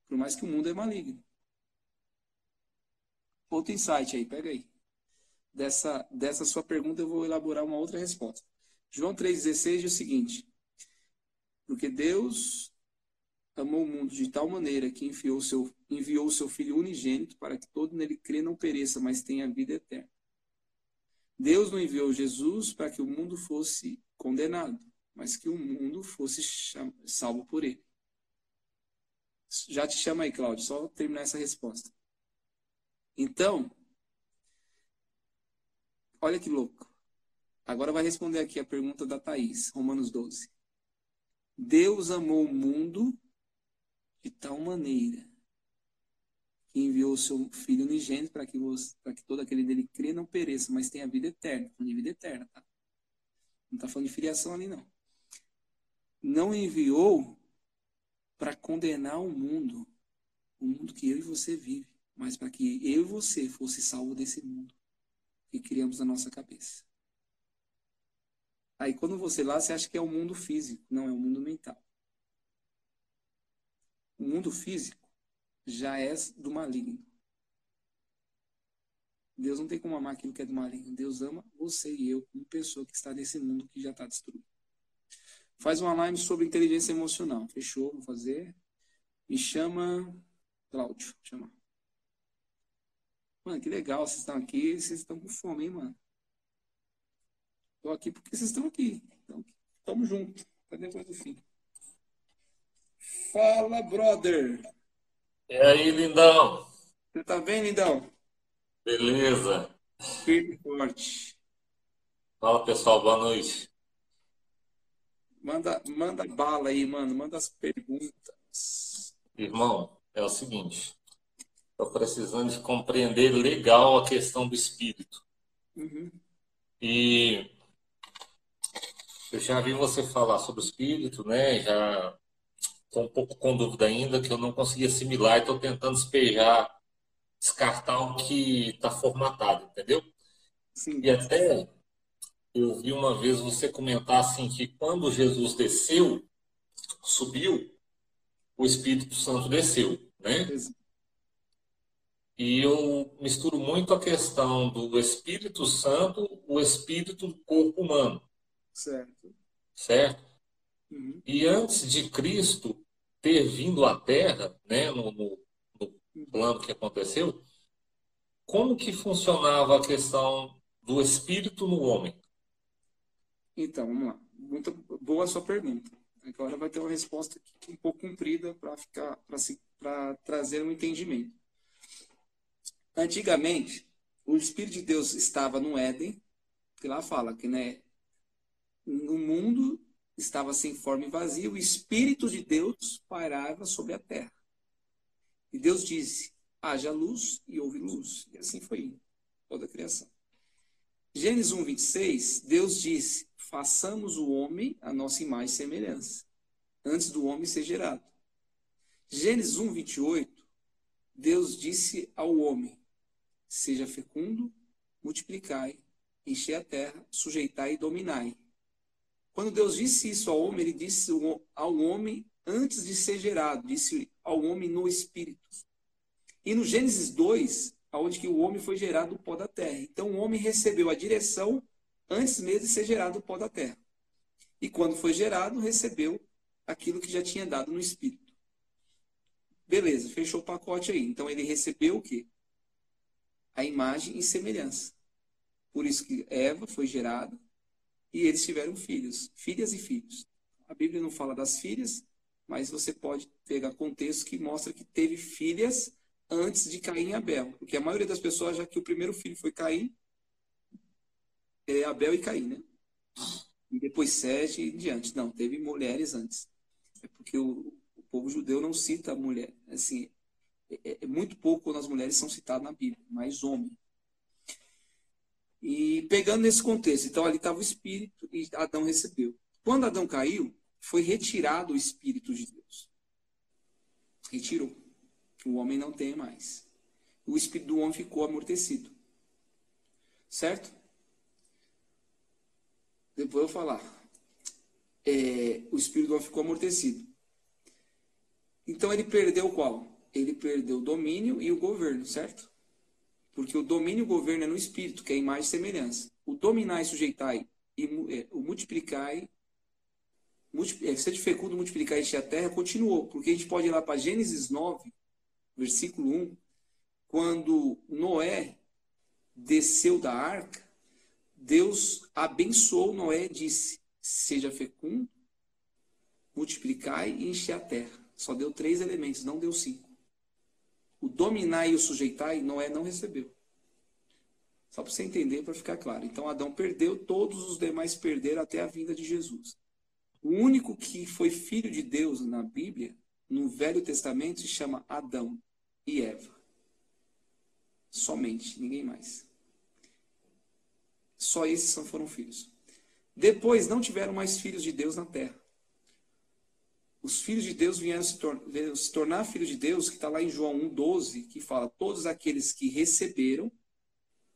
Por mais que o mundo é maligno. Outro insight aí, pega aí. Dessa, dessa sua pergunta eu vou elaborar uma outra resposta. João 3,16 diz o seguinte: Porque Deus amou o mundo de tal maneira que enviou seu, enviou seu Filho unigênito para que todo nele crê não pereça, mas tenha vida eterna. Deus não enviou Jesus para que o mundo fosse condenado, mas que o mundo fosse salvo por ele. Já te chama aí, Cláudio, só terminar essa resposta. Então, olha que louco. Agora vai responder aqui a pergunta da Thaís, Romanos 12. Deus amou o mundo de tal maneira que enviou o seu Filho unigênito para que, que todo aquele dele crê não pereça, mas tenha vida eterna. Falando de vida eterna, tá? Não está falando de filiação ali, não. Não enviou para condenar o mundo, o mundo que eu e você vive, mas para que eu e você fosse salvo desse mundo que criamos na nossa cabeça. Aí quando você lá, você acha que é o mundo físico, não é o mundo mental. O mundo físico já é do maligno. Deus não tem como amar aquilo que é do maligno. Deus ama você e eu, como pessoa que está nesse mundo que já está destruído. Faz uma live sobre inteligência emocional. Fechou? Vou fazer. Me chama Cláudio. Chama. Mano, que legal. Vocês estão aqui. Vocês estão com fome, hein, mano? Tô aqui porque vocês estão aqui. Então, tamo junto. Até depois do fim. Fala, brother. E aí, lindão? Você tá bem, lindão? Beleza. Firme e forte. Fala, pessoal. Boa noite. Manda, manda bala aí, mano. Manda as perguntas. Irmão, é o seguinte. Estou precisando de compreender legal a questão do espírito. Uhum. E eu já vi você falar sobre o espírito, né? Já estou um pouco com dúvida ainda, que eu não consegui assimilar e estou tentando despejar, descartar o que está formatado, entendeu? Sim. E até eu vi uma vez você comentar assim que quando Jesus desceu, subiu, o Espírito Santo desceu, né? E eu misturo muito a questão do Espírito Santo, o Espírito do corpo humano. Certo. Certo? Uhum. E antes de Cristo ter vindo à Terra, né, no, no, no plano que aconteceu, como que funcionava a questão do Espírito no homem? Então, vamos lá. Muito boa a sua pergunta. Agora vai ter uma resposta um pouco comprida para ficar para trazer um entendimento. Antigamente, o Espírito de Deus estava no Éden, que lá fala que né, no mundo estava sem forma e vazio, o Espírito de Deus pairava sobre a terra. E Deus disse: haja luz e houve luz. E assim foi toda a criação. Gênesis 1, 26, Deus disse: façamos o homem a nossa imagem e semelhança, antes do homem ser gerado. Gênesis 1, 28, Deus disse ao homem: Seja fecundo, multiplicai, enchei a terra, sujeitai e dominai. Quando Deus disse isso ao homem, ele disse ao homem antes de ser gerado, disse ao homem no espírito. E no Gênesis 2, aonde que o homem foi gerado do pó da terra. Então o homem recebeu a direção antes mesmo de ser gerado do pó da terra. E quando foi gerado, recebeu aquilo que já tinha dado no espírito. Beleza, fechou o pacote aí. Então ele recebeu o quê? A imagem e semelhança. Por isso que Eva foi gerada e eles tiveram filhos, filhas e filhos. A Bíblia não fala das filhas, mas você pode pegar contexto que mostra que teve filhas antes de Caim e Abel. Porque a maioria das pessoas já que o primeiro filho foi Caim, é Abel e Caim, né? E depois Sete e diante. Não, teve mulheres antes. É porque o, o povo judeu não cita a mulher. Assim, é, é muito pouco quando as mulheres são citadas na Bíblia, mais homem. E pegando nesse contexto, então ali estava o Espírito e Adão recebeu. Quando Adão caiu, foi retirado o Espírito de Deus. Retirou. O homem não tem mais. O Espírito do homem ficou amortecido. Certo? Depois eu vou falar. É, o Espírito do homem ficou amortecido. Então ele perdeu qual? Ele perdeu o domínio e o governo, certo? Porque o domínio e o governo é no espírito, que é a imagem e semelhança. O dominar e sujeitar e é, o multiplicar multi, é, ser fecundo, multiplicar e encher a terra continuou. Porque a gente pode ir lá para Gênesis 9, versículo 1, quando Noé desceu da arca, Deus abençoou Noé e disse: Seja fecundo, multiplicai e encher a terra. Só deu três elementos, não deu cinco. O dominar e o sujeitar, Noé não recebeu. Só para você entender, para ficar claro. Então Adão perdeu, todos os demais perderam até a vinda de Jesus. O único que foi filho de Deus na Bíblia, no Velho Testamento, se chama Adão e Eva. Somente, ninguém mais. Só esses foram filhos. Depois não tiveram mais filhos de Deus na terra os filhos de Deus vieram se, tor se tornar filhos de Deus, que está lá em João 1,12, que fala: todos aqueles que receberam,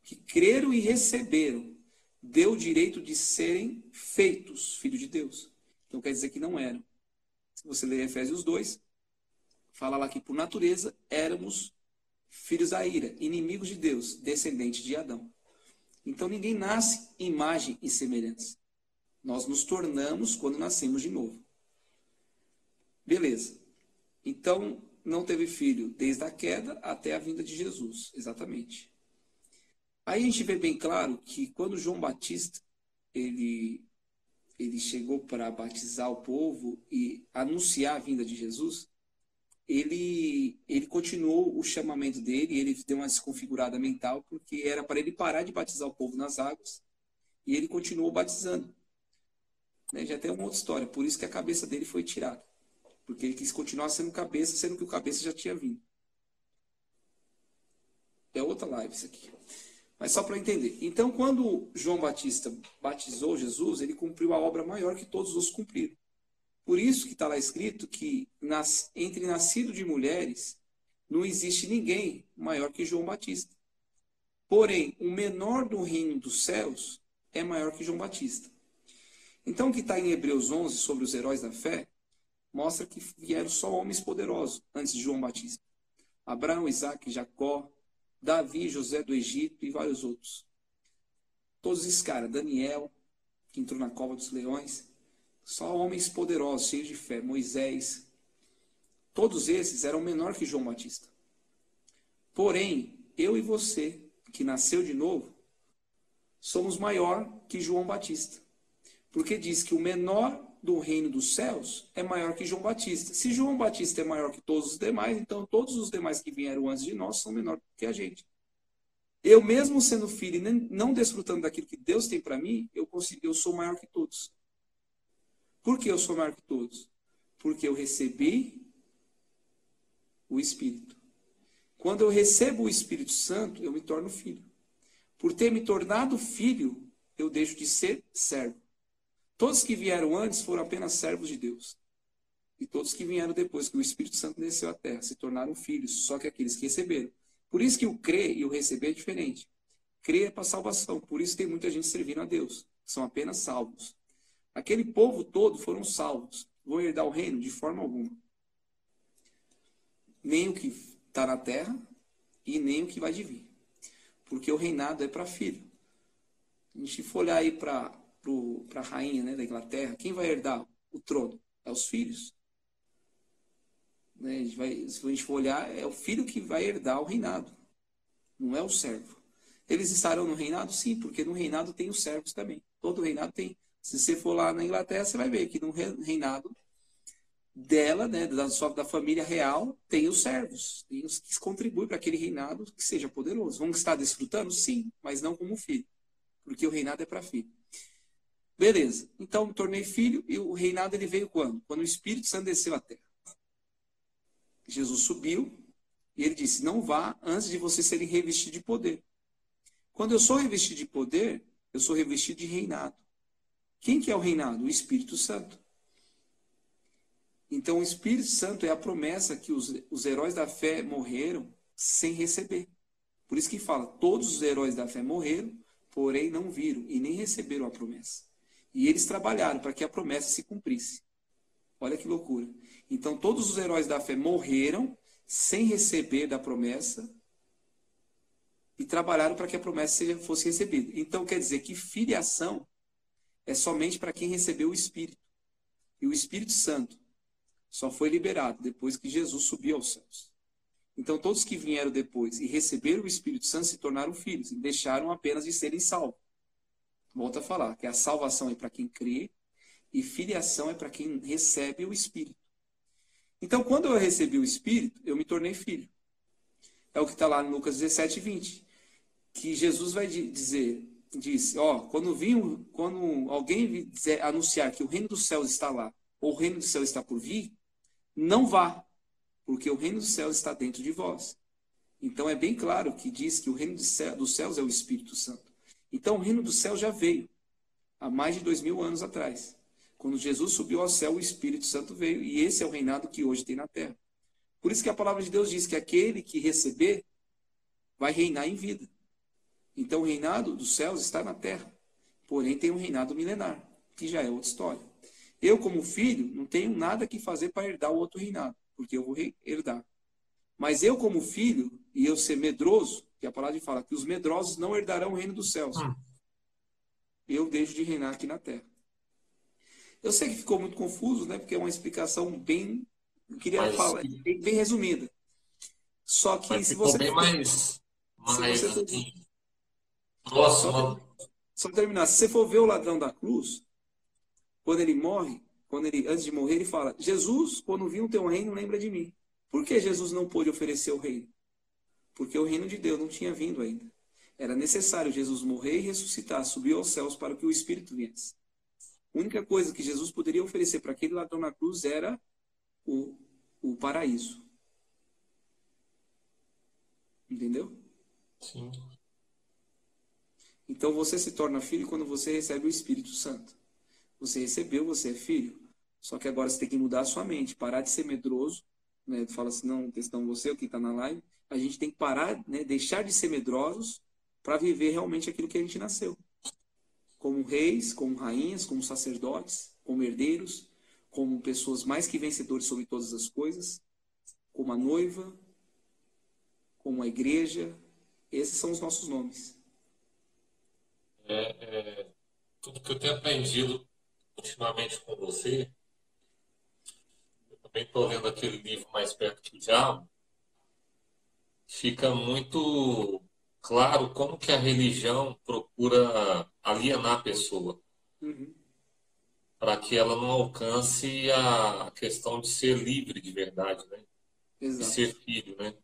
que creram e receberam, deu o direito de serem feitos filhos de Deus. Então quer dizer que não eram. Se você ler Efésios 2, fala lá que por natureza éramos filhos da ira, inimigos de Deus, descendentes de Adão. Então ninguém nasce imagem e semelhança. Nós nos tornamos quando nascemos de novo. Beleza. Então, não teve filho desde a queda até a vinda de Jesus, exatamente. Aí a gente vê bem claro que quando João Batista ele ele chegou para batizar o povo e anunciar a vinda de Jesus, ele ele continuou o chamamento dele, ele deu uma desconfigurada mental porque era para ele parar de batizar o povo nas águas e ele continuou batizando. Né? Já tem uma outra história, por isso que a cabeça dele foi tirada. Porque ele quis continuar sendo cabeça, sendo que o cabeça já tinha vindo. É outra live isso aqui. Mas só para entender. Então, quando João Batista batizou Jesus, ele cumpriu a obra maior que todos os cumpriram. Por isso que está lá escrito que nas, entre nascido de mulheres não existe ninguém maior que João Batista. Porém, o menor do reino dos céus é maior que João Batista. Então, o que está em Hebreus 11 sobre os heróis da fé mostra que vieram só homens poderosos antes de João Batista. Abraão, Isaac, Jacó, Davi, José do Egito e vários outros. Todos esses caras, Daniel, que entrou na cova dos leões, só homens poderosos, cheios de fé, Moisés. Todos esses eram menor que João Batista. Porém, eu e você, que nasceu de novo, somos maior que João Batista. Porque diz que o menor do reino dos céus é maior que João Batista. Se João Batista é maior que todos os demais, então todos os demais que vieram antes de nós são menor que a gente. Eu mesmo sendo filho e não desfrutando daquilo que Deus tem para mim, eu consigo, eu sou maior que todos. Por que eu sou maior que todos? Porque eu recebi o Espírito. Quando eu recebo o Espírito Santo, eu me torno filho. Por ter me tornado filho, eu deixo de ser servo. Todos que vieram antes foram apenas servos de Deus. E todos que vieram depois que o Espírito Santo desceu à terra se tornaram filhos, só que aqueles que receberam. Por isso que o crer e o receber é diferente. Crer é para salvação, por isso tem muita gente servindo a Deus. São apenas salvos. Aquele povo todo foram salvos. Vão herdar o reino de forma alguma. Nem o que está na terra e nem o que vai de vir. Porque o reinado é para filho. A gente for olhar aí para para a rainha né, da Inglaterra, quem vai herdar o trono? É os filhos. Né, a vai, se a gente for olhar, é o filho que vai herdar o reinado, não é o servo. Eles estarão no reinado? Sim, porque no reinado tem os servos também. Todo reinado tem. Se você for lá na Inglaterra, você vai ver que no reinado dela, né, da, sua, da família real, tem os servos, tem os que contribuem para aquele reinado que seja poderoso. Vão estar desfrutando? Sim, mas não como filho, porque o reinado é para filho. Beleza. Então me tornei filho e o reinado ele veio quando? Quando o Espírito Santo desceu à terra. Jesus subiu e ele disse: Não vá antes de vocês serem revestidos de poder. Quando eu sou revestido de poder, eu sou revestido de reinado. Quem que é o reinado? O Espírito Santo. Então o Espírito Santo é a promessa que os, os heróis da fé morreram sem receber. Por isso que fala: todos os heróis da fé morreram, porém não viram e nem receberam a promessa. E eles trabalharam para que a promessa se cumprisse. Olha que loucura. Então todos os heróis da fé morreram sem receber da promessa e trabalharam para que a promessa fosse recebida. Então quer dizer que filiação é somente para quem recebeu o Espírito. E o Espírito Santo só foi liberado depois que Jesus subiu aos céus. Então todos que vieram depois e receberam o Espírito Santo se tornaram filhos e deixaram apenas de serem salvos. Volto a falar que a salvação é para quem crê e filiação é para quem recebe o Espírito. Então, quando eu recebi o Espírito, eu me tornei filho. É o que está lá em Lucas 17, 20. Que Jesus vai dizer, diz, ó, quando, vim, quando alguém dizer, anunciar que o reino dos céus está lá, ou o reino dos céus está por vir, não vá, porque o reino dos céus está dentro de vós. Então é bem claro que diz que o reino dos céus é o Espírito Santo. Então o reino do céu já veio há mais de dois mil anos atrás. Quando Jesus subiu ao céu, o Espírito Santo veio e esse é o reinado que hoje tem na terra. Por isso que a palavra de Deus diz que aquele que receber vai reinar em vida. Então o reinado dos céus está na terra. Porém tem um reinado milenar, que já é outra história. Eu, como filho, não tenho nada que fazer para herdar o outro reinado, porque eu vou herdar. Mas eu, como filho, e eu ser medroso, que a palavra fala que os medrosos não herdarão o reino dos céus. Hum. Eu deixo de reinar aqui na terra. Eu sei que ficou muito confuso, né? Porque é uma explicação bem, eu queria Mas, falar, bem, bem, resumida. Só que se você bem mais, mais se você Nossa, só, só terminar, se você for ver o ladrão da cruz, quando ele morre, quando ele antes de morrer, ele fala: Jesus, quando vi o teu reino, lembra de mim. Por que Jesus não pôde oferecer o reino? Porque o reino de Deus não tinha vindo ainda. Era necessário Jesus morrer e ressuscitar, subir aos céus para que o Espírito viesse. A única coisa que Jesus poderia oferecer para aquele ladrão na cruz era o, o paraíso. Entendeu? Sim. Então você se torna filho quando você recebe o Espírito Santo. Você recebeu, você é filho. Só que agora você tem que mudar a sua mente, parar de ser medroso. Né? Fala assim, não, questão você, o que está na live. A gente tem que parar, né? deixar de ser medrosos para viver realmente aquilo que a gente nasceu. Como reis, como rainhas, como sacerdotes, como herdeiros, como pessoas mais que vencedores sobre todas as coisas, como a noiva, como a igreja. Esses são os nossos nomes. É, é, tudo que eu tenho aprendido ultimamente com você, eu também estou lendo aquele livro Mais Perto que o Diabo, fica muito claro como que a religião procura alienar a pessoa. Uhum. Para que ela não alcance a questão de ser livre de verdade, né? Exato. De ser filho, né?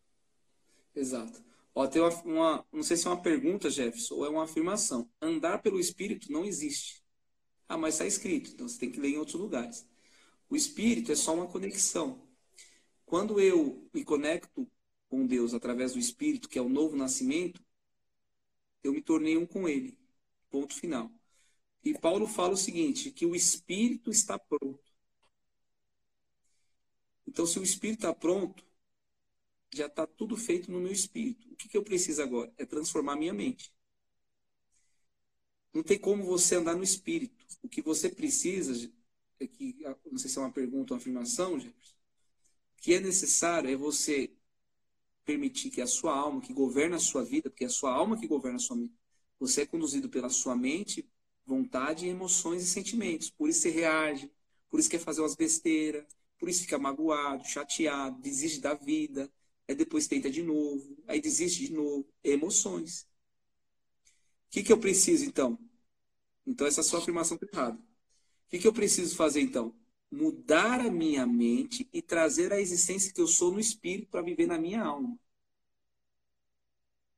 Exato. Ó, tem uma, uma, não sei se é uma pergunta, Jefferson, ou é uma afirmação. Andar pelo Espírito não existe. Ah, mas está escrito, então você tem que ler em outros lugares. O Espírito é só uma conexão. Quando eu me conecto com Deus através do Espírito, que é o novo nascimento, eu me tornei um com Ele. Ponto final. E Paulo fala o seguinte, que o Espírito está pronto. Então, se o Espírito está pronto, já está tudo feito no meu espírito. O que, que eu preciso agora? É transformar minha mente. Não tem como você andar no espírito. O que você precisa, é que, não sei se é uma pergunta ou uma afirmação, Jefferson, que é necessário é você permitir que a sua alma, que governa a sua vida, porque é a sua alma que governa a sua mente, você é conduzido pela sua mente, vontade, emoções e sentimentos. Por isso você reage, por isso quer fazer umas besteiras, por isso fica magoado, chateado, desiste da vida, aí depois tenta de novo, aí desiste de novo. É emoções. O que, que eu preciso, então? Então, essa sua afirmação errada. O que, que eu preciso fazer, então? Mudar a minha mente e trazer a existência que eu sou no espírito para viver na minha alma.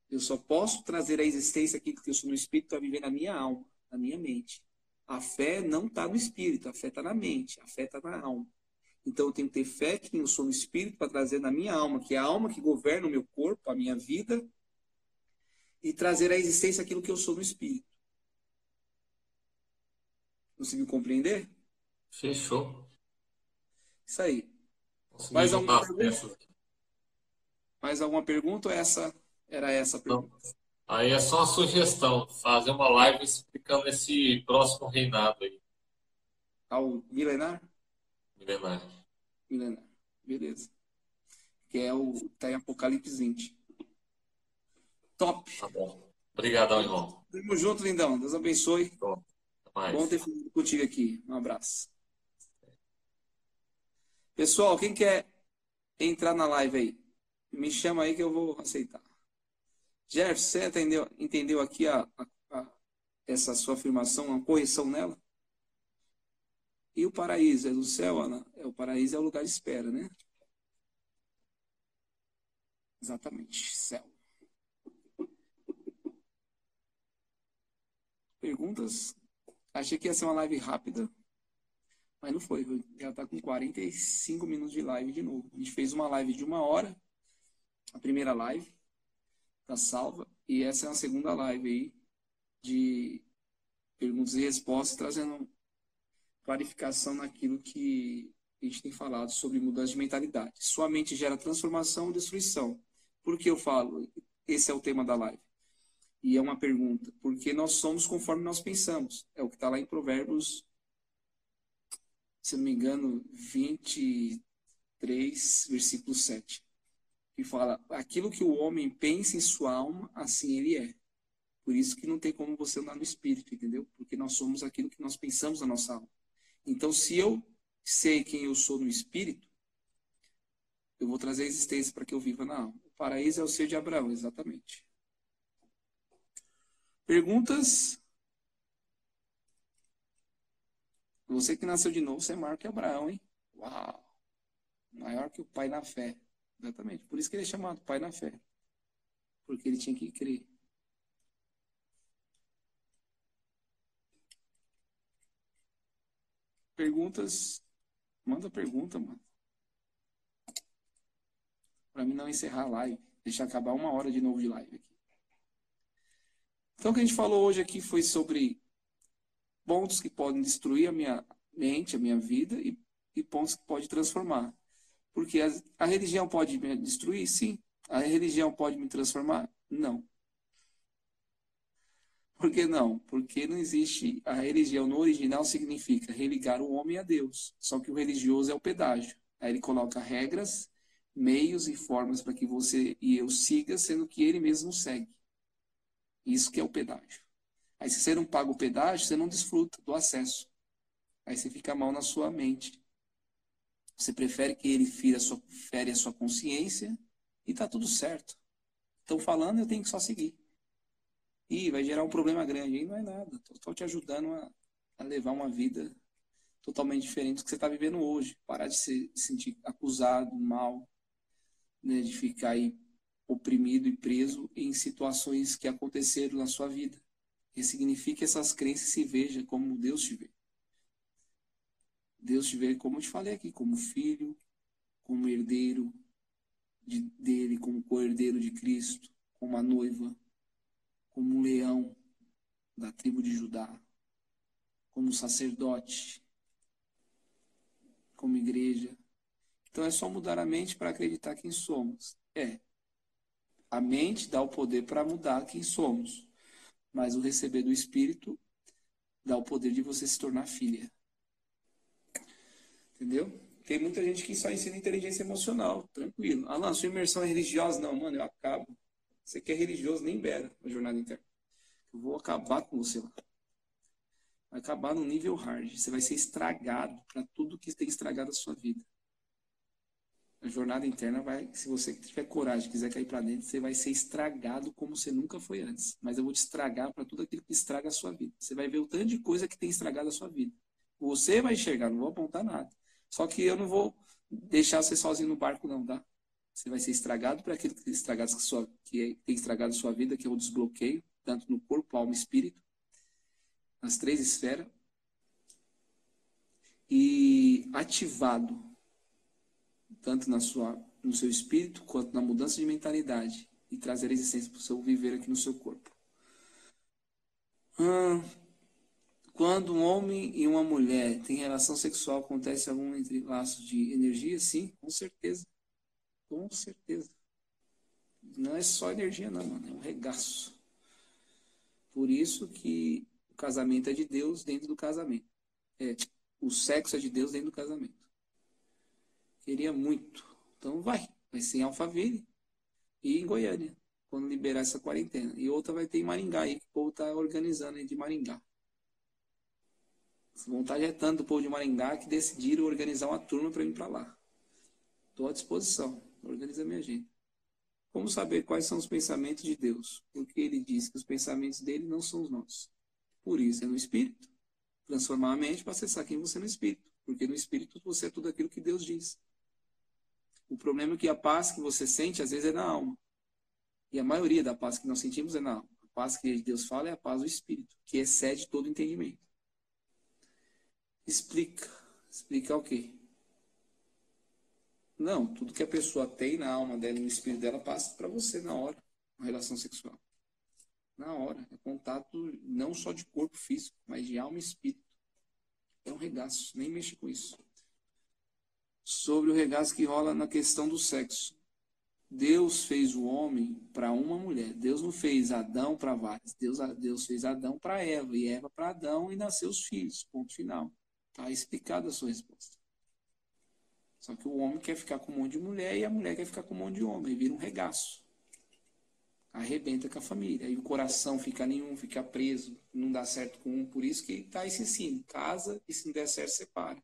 Eu só posso trazer a existência aqui que eu sou no espírito para viver na minha alma, na minha mente. A fé não está no espírito, a fé está na mente, a fé está na alma. Então eu tenho que ter fé que eu sou no espírito para trazer na minha alma, que é a alma que governa o meu corpo, a minha vida, e trazer à existência aquilo que eu sou no espírito. Conseguiu compreender? Fechou. Isso aí. Mais alguma pergunta? Mais alguma pergunta ou essa era essa a pergunta? Não. Aí é só uma sugestão, fazer uma live explicando esse próximo reinado aí. Ao milenar? Milenar. Milenar. Beleza. Que é o. Tá em Apocalipse 20. Top. Tá bom. Obrigadão, irmão. Tamo junto, lindão. Deus abençoe. Bom, bom ter falado contigo aqui. Um abraço. Pessoal, quem quer entrar na live aí? Me chama aí que eu vou aceitar. Jeff, você entendeu, entendeu aqui a, a, a, essa sua afirmação, uma correção nela? E o paraíso é do céu, Ana? É, o paraíso é o lugar de espera, né? Exatamente, céu. Perguntas? Achei que ia ser uma live rápida, mas não foi. Já está com 45 minutos de live de novo. A gente fez uma live de uma hora, a primeira live, tá salva, e essa é a segunda live aí de perguntas e respostas, trazendo clarificação naquilo que a gente tem falado sobre mudança de mentalidade. Sua mente gera transformação e destruição. Por que eu falo? Esse é o tema da live. E é uma pergunta. Porque nós somos conforme nós pensamos. É o que está lá em Provérbios, se não me engano, 23, versículo 7. Que fala: aquilo que o homem pensa em sua alma, assim ele é. Por isso que não tem como você andar no espírito, entendeu? Porque nós somos aquilo que nós pensamos na nossa alma. Então, se eu sei quem eu sou no espírito, eu vou trazer a existência para que eu viva na alma. O paraíso é o ser de Abraão, exatamente. Perguntas? Você que nasceu de novo, você é maior que Abraão, hein? Uau! Maior que o pai na fé. Exatamente. Por isso que ele é chamado pai na fé. Porque ele tinha que crer. Perguntas. Manda pergunta, mano. Pra mim não encerrar a live. Deixa acabar uma hora de novo de live aqui. Então, o que a gente falou hoje aqui foi sobre pontos que podem destruir a minha mente, a minha vida, e e pontos que pode transformar. Porque a, a religião pode me destruir? Sim. A religião pode me transformar? Não. Por que não? Porque não existe. A religião no original significa religar o homem a Deus. Só que o religioso é o pedágio. Aí ele coloca regras, meios e formas para que você e eu siga, sendo que ele mesmo segue. Isso que é o pedágio. Aí se você não paga o pedágio, você não desfruta do acesso. Aí você fica mal na sua mente. Você prefere que ele fere a sua, fere a sua consciência e tá tudo certo. Estão falando, eu tenho que só seguir. E vai gerar um problema grande. E não é nada. Estou te ajudando a, a, levar uma vida totalmente diferente do que você está vivendo hoje. Parar de se sentir acusado, mal, né, de ficar aí oprimido e preso em situações que aconteceram na sua vida. Ressignifique essas crenças e se veja como Deus te vê. Deus te vê, como eu te falei aqui, como filho, como herdeiro de, dele, como co-herdeiro de Cristo, como a noiva, como um leão da tribo de Judá, como sacerdote, como igreja. Então é só mudar a mente para acreditar quem somos. É. A mente dá o poder para mudar quem somos, mas o receber do Espírito dá o poder de você se tornar filha. Entendeu? Tem muita gente que só ensina inteligência emocional, tranquilo. Alan, sua imersão é religiosa? Não, mano, eu acabo. Você que é religioso, nem beira na jornada interna. Eu vou acabar com você lá. Vai acabar no nível hard. Você vai ser estragado para tudo que tem estragado a sua vida. A jornada interna vai, se você tiver coragem, quiser cair para dentro, você vai ser estragado como você nunca foi antes. Mas eu vou te estragar para tudo aquilo que estraga a sua vida. Você vai ver o tanto de coisa que tem estragado a sua vida. Você vai enxergar, não vou apontar nada. Só que eu não vou deixar você sozinho no barco, não, tá? Você vai ser estragado por aquilo que estragado a sua, que tem estragado a sua vida, que é o desbloqueio, tanto no corpo, alma e espírito, nas três esferas. E ativado, tanto na sua, no seu espírito, quanto na mudança de mentalidade, e trazer a existência para o seu viver aqui no seu corpo. Hum, quando um homem e uma mulher têm relação sexual, acontece algum entre laços de energia? Sim, com certeza. Com certeza. Não é só energia, não, mano. É um regaço. Por isso que o casamento é de Deus dentro do casamento. É, o sexo é de Deus dentro do casamento. Queria muito. Então vai. Vai ser em Alphaville e em Goiânia, quando liberar essa quarentena. E outra vai ter em Maringá aí, que o povo está organizando aí de Maringá. A vontade é tanto do povo de Maringá que decidiram organizar uma turma para ir para lá. Estou à disposição. Organiza minha agenda. Como saber quais são os pensamentos de Deus? Porque ele diz que os pensamentos dele não são os nossos. Por isso é no Espírito. Transformar a mente para acessar quem você é no Espírito. Porque no Espírito você é tudo aquilo que Deus diz. O problema é que a paz que você sente, às vezes, é na alma. E a maioria da paz que nós sentimos é na alma. A paz que Deus fala é a paz do Espírito, que excede todo entendimento explica. Explica o quê? Não, tudo que a pessoa tem na alma dela no espírito dela passa para você na hora, uma relação sexual. Na hora. É contato não só de corpo físico, mas de alma e espírito. É um regaço, nem mexe com isso. Sobre o regaço que rola na questão do sexo. Deus fez o homem para uma mulher. Deus não fez Adão para várias. Deus, Deus fez Adão para Eva e Eva para Adão e nasceu os filhos. Ponto final. Está explicada a sua resposta. Só que o homem quer ficar com um monte de mulher e a mulher quer ficar com um monte de homem. E vira um regaço. Arrebenta com a família. Aí o coração fica nenhum, fica preso, não dá certo com um. Por isso que está esse ensino. Casa e se não der certo, separa.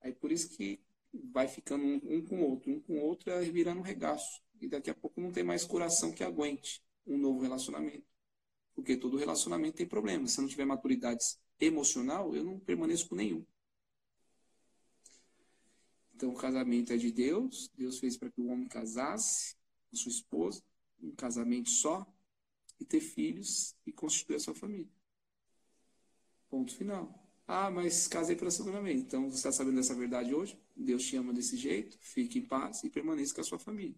Aí por isso que vai ficando um, um com o outro, um com o outro, é virando um regaço. E daqui a pouco não tem mais coração que aguente um novo relacionamento. Porque todo relacionamento tem problemas. Se não tiver maturidades emocional, eu não permaneço com nenhum. Então, o casamento é de Deus. Deus fez para que o homem casasse com sua esposa, um casamento só, e ter filhos e constituir a sua família. Ponto final. Ah, mas casei pela segunda vez. Então, você está sabendo dessa verdade hoje? Deus te ama desse jeito, fique em paz e permaneça com a sua família.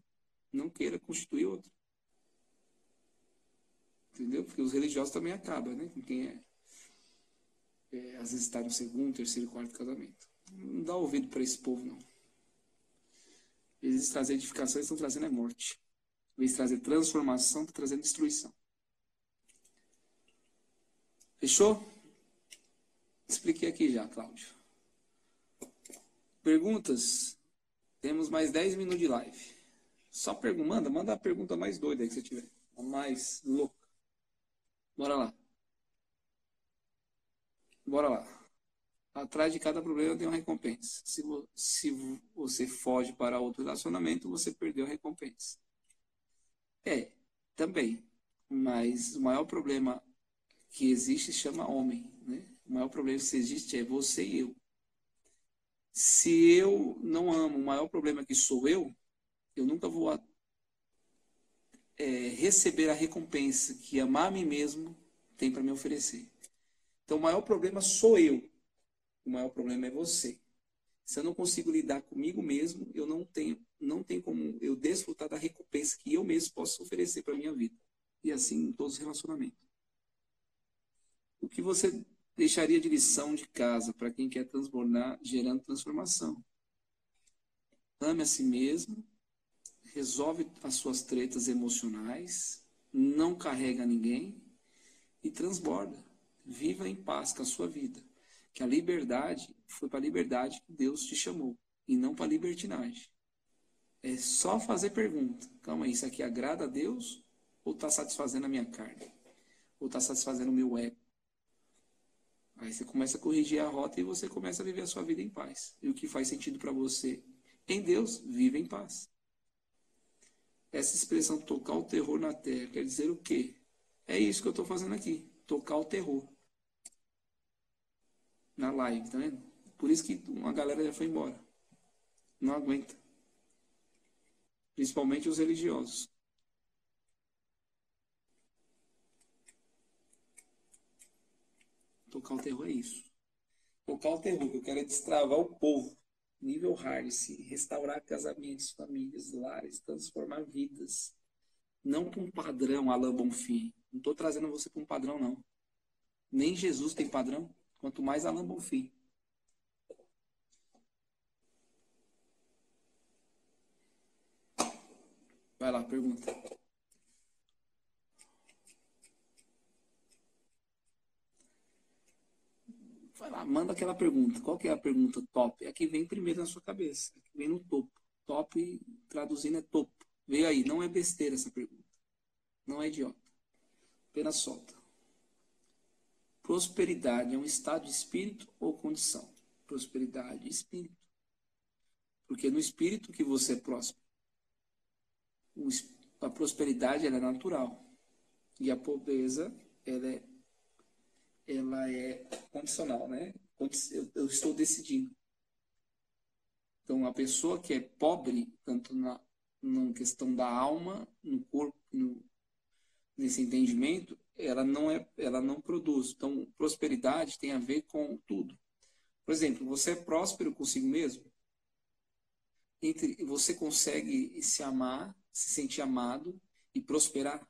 Não queira constituir outra. Entendeu? Porque os religiosos também acabam, né? Com quem é é, às vezes está no segundo, terceiro, quarto casamento. Não dá ouvido para esse povo, não. Eles trazer edificação, eles estão trazendo é morte. Em vez trazer transformação, está trazendo destruição. Fechou? Expliquei aqui já, Cláudio. Perguntas? Temos mais 10 minutos de live. Só pergunta, manda, manda a pergunta mais doida que você tiver. A mais louca. Bora lá. Bora lá. Atrás de cada problema tem uma recompensa. Se, se você foge para outro relacionamento, você perdeu a recompensa. É, também. Mas o maior problema que existe chama homem. O maior problema que existe é você e eu. Se eu não amo, o maior problema que sou eu, eu nunca vou é, receber a recompensa que amar a mim mesmo tem para me oferecer. Então, o maior problema sou eu. O maior problema é você. Se eu não consigo lidar comigo mesmo, eu não tenho, não tenho como eu desfrutar da recompensa que eu mesmo posso oferecer para minha vida. E assim em todos os relacionamentos. O que você deixaria de lição de casa para quem quer transbordar, gerando transformação? Ame a si mesmo, resolve as suas tretas emocionais, não carrega ninguém e transborda. Viva em paz com a sua vida. Que a liberdade foi para a liberdade que Deus te chamou e não para a libertinagem. É só fazer pergunta. Calma aí, isso aqui agrada a Deus ou está satisfazendo a minha carne? Ou está satisfazendo o meu ego? Aí você começa a corrigir a rota e você começa a viver a sua vida em paz. E o que faz sentido para você em Deus, vive em paz. Essa expressão tocar o terror na terra quer dizer o quê? É isso que eu estou fazendo aqui, tocar o terror na live, tá vendo? Por isso que uma galera já foi embora. Não aguenta. Principalmente os religiosos. Tocar o terror é isso. Tocar o terror, eu quero é destravar o povo. Nível hard, se restaurar casamentos, famílias, lares, transformar vidas. Não para um padrão, Alain Bonfim. Não estou trazendo você para um padrão, não. Nem Jesus tem padrão. Quanto mais Alain Bonfim. Vai lá, pergunta. Vai lá, manda aquela pergunta. Qual que é a pergunta top? É a que vem primeiro na sua cabeça. É a que vem no topo. Top, traduzindo, é topo. Veio aí, não é besteira essa pergunta. Não é idiota. Apenas solta. Prosperidade é um estado de espírito ou condição? Prosperidade, espírito. Porque no espírito que você é próspero. A prosperidade é natural. E a pobreza ela é, ela é condicional, né? Eu, estou decidindo. Então, a pessoa que é pobre, tanto na, na questão da alma, no corpo, no, nesse entendimento, ela não é, ela não produz. Então, prosperidade tem a ver com tudo. Por exemplo, você é próspero consigo mesmo? Entre você consegue se amar, se sentir amado e prosperar?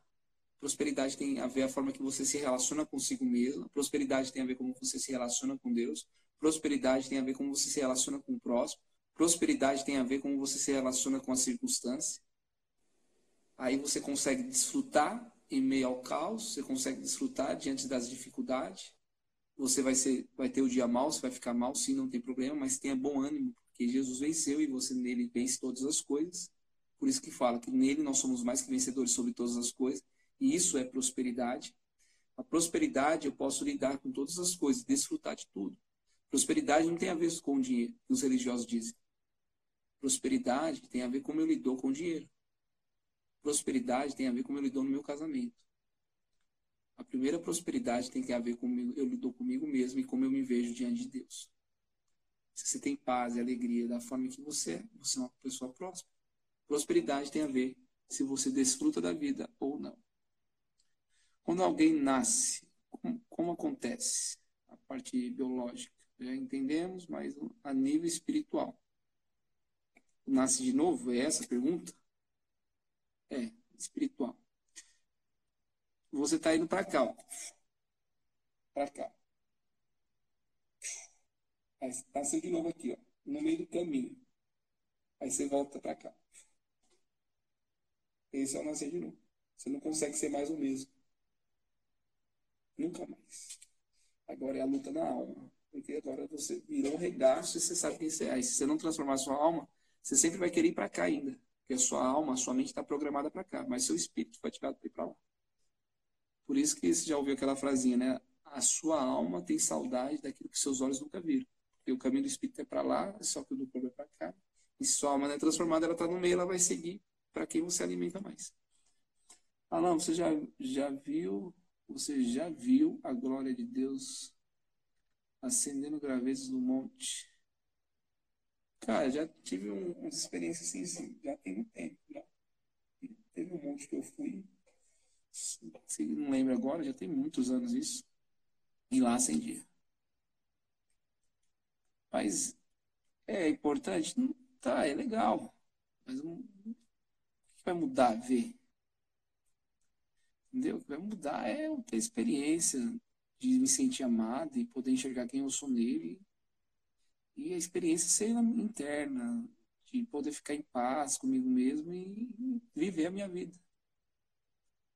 Prosperidade tem a ver a forma que você se relaciona consigo mesmo. Prosperidade tem a ver como você se relaciona com Deus. Prosperidade tem a ver como você se relaciona com o próximo. Prosperidade tem a ver como você se relaciona com a circunstância. Aí você consegue desfrutar em meio ao caos, você consegue desfrutar diante das dificuldades. Você vai, ser, vai ter o dia mal, você vai ficar mal, sim, não tem problema, mas tenha bom ânimo, porque Jesus venceu e você nele vence todas as coisas. Por isso que fala que nele nós somos mais que vencedores sobre todas as coisas, e isso é prosperidade. A prosperidade eu posso lidar com todas as coisas, desfrutar de tudo. Prosperidade não tem a ver com o dinheiro, que os religiosos dizem. Prosperidade tem a ver com como eu lido com o dinheiro. Prosperidade tem a ver com como eu lido no meu casamento. A primeira prosperidade tem a ver com como eu lido comigo mesmo e como eu me vejo diante de Deus. Se você tem paz e alegria da forma que você é, você é uma pessoa próspera. Prosperidade tem a ver se você desfruta da vida ou não. Quando alguém nasce, como, como acontece? A parte biológica, já entendemos, mas a nível espiritual. Nasce de novo? É essa a pergunta? É, espiritual. Você está indo para cá. Para cá. Aí nasceu de novo aqui, ó, no meio do caminho. Aí você volta para cá. Esse é o nascer de novo. Você não consegue ser mais o mesmo. Nunca mais. Agora é a luta na alma. Porque agora você virou um regaço e você sabe quem você é. E se você não transformar sua alma, você sempre vai querer ir para cá ainda. Porque a sua alma, a sua mente está programada para cá. Mas seu espírito te dar para lá. Por isso que você já ouviu aquela frasinha, né? A sua alma tem saudade daquilo que seus olhos nunca viram. Porque o caminho do espírito é para lá, só que o do corpo é para cá. E se sua alma não é transformada, ela está no meio, ela vai seguir para quem você alimenta mais. Não, você já, já viu, você já viu a glória de Deus acendendo gravetos no monte? Cara, já tive um, uma experiência assim, assim, já tem um tempo. Já. Teve um monte que eu fui, se não lembra agora, já tem muitos anos isso, e lá acendia. Mas é importante? Tá, é legal. Mas não, o que vai mudar ver? Entendeu? O que vai mudar é eu ter experiência de me sentir amado e poder enxergar quem eu sou nele. E a experiência ser interna, de poder ficar em paz comigo mesmo e viver a minha vida.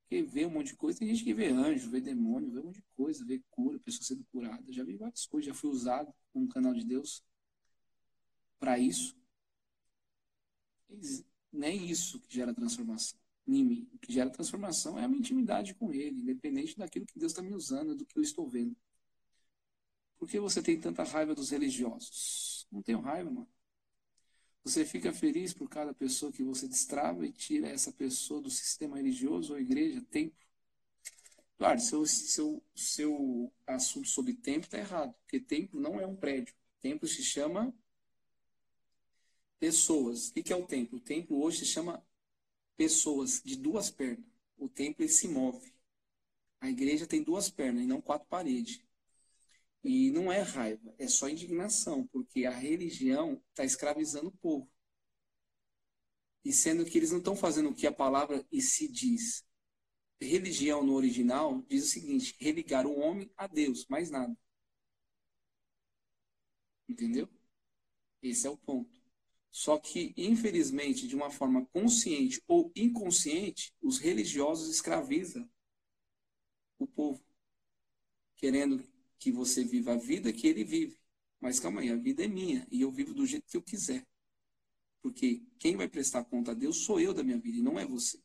Porque vê um monte de coisa, tem gente que vê anjo, vê demônio, vê um monte de coisa, vê cura, pessoa sendo curada. Já vi várias coisas, já fui usado como canal de Deus para isso. Nem isso que gera transformação em mim. O que gera transformação é a minha intimidade com Ele, independente daquilo que Deus está me usando, do que eu estou vendo. Por que você tem tanta raiva dos religiosos? Não tenho raiva, mano. Você fica feliz por cada pessoa que você destrava e tira essa pessoa do sistema religioso ou igreja, tempo. Claro, seu, seu, seu assunto sobre tempo está errado, porque tempo não é um prédio. Tempo se chama pessoas. O que é o templo? O templo hoje se chama pessoas de duas pernas. O templo se move. A igreja tem duas pernas e não quatro paredes. E não é raiva, é só indignação, porque a religião está escravizando o povo. E sendo que eles não estão fazendo o que a palavra e se diz. Religião no original diz o seguinte: religar o homem a Deus, mais nada. Entendeu? Esse é o ponto. Só que, infelizmente, de uma forma consciente ou inconsciente, os religiosos escravizam o povo, querendo que você viva a vida que ele vive. Mas calma aí, a vida é minha e eu vivo do jeito que eu quiser. Porque quem vai prestar conta a Deus sou eu da minha vida e não é você.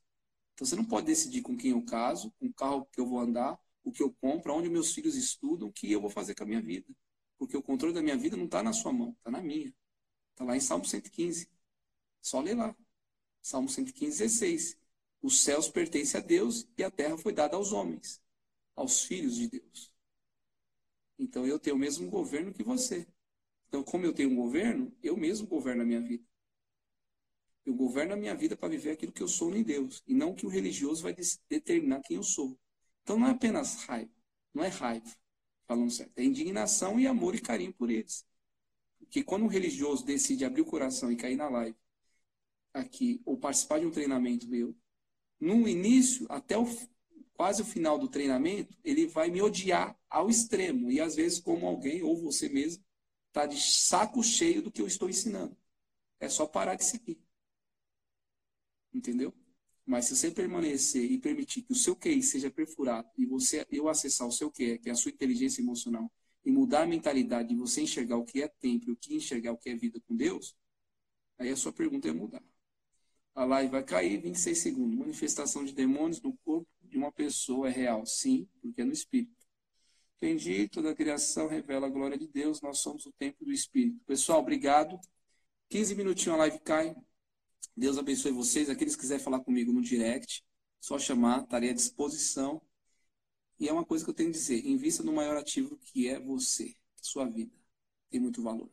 Então você não pode decidir com quem eu caso, com o carro que eu vou andar, o que eu compro, onde meus filhos estudam, o que eu vou fazer com a minha vida. Porque o controle da minha vida não está na sua mão, está na minha. Está lá em Salmo 115. Só ler lá. Salmo 115, 16. Os céus pertencem a Deus e a terra foi dada aos homens, aos filhos de Deus. Então eu tenho o mesmo governo que você. Então, como eu tenho um governo, eu mesmo governo a minha vida. Eu governo a minha vida para viver aquilo que eu sou em Deus, e não que o religioso vai determinar quem eu sou. Então não é apenas raiva, não é raiva, falando certo, é indignação e amor e carinho por eles que quando um religioso decide abrir o coração e cair na live aqui, ou participar de um treinamento meu, no início, até o, quase o final do treinamento, ele vai me odiar ao extremo. E às vezes, como alguém, ou você mesmo, está de saco cheio do que eu estou ensinando. É só parar de seguir. Entendeu? Mas se você permanecer e permitir que o seu QI seja perfurado e você eu acessar o seu QE, que é a sua inteligência emocional, e mudar a mentalidade de você enxergar o que é tempo e o que enxergar o que é vida com Deus, aí a sua pergunta é mudar. A live vai cair 26 segundos. Manifestação de demônios no corpo de uma pessoa é real? Sim, porque é no espírito. Entendi, toda a criação revela a glória de Deus, nós somos o templo do espírito. Pessoal, obrigado. 15 minutinhos a live cai. Deus abençoe vocês. Aqueles que quiserem falar comigo no direct, só chamar, estarei à disposição. E é uma coisa que eu tenho a dizer: invista no maior ativo que é você, sua vida. Tem muito valor.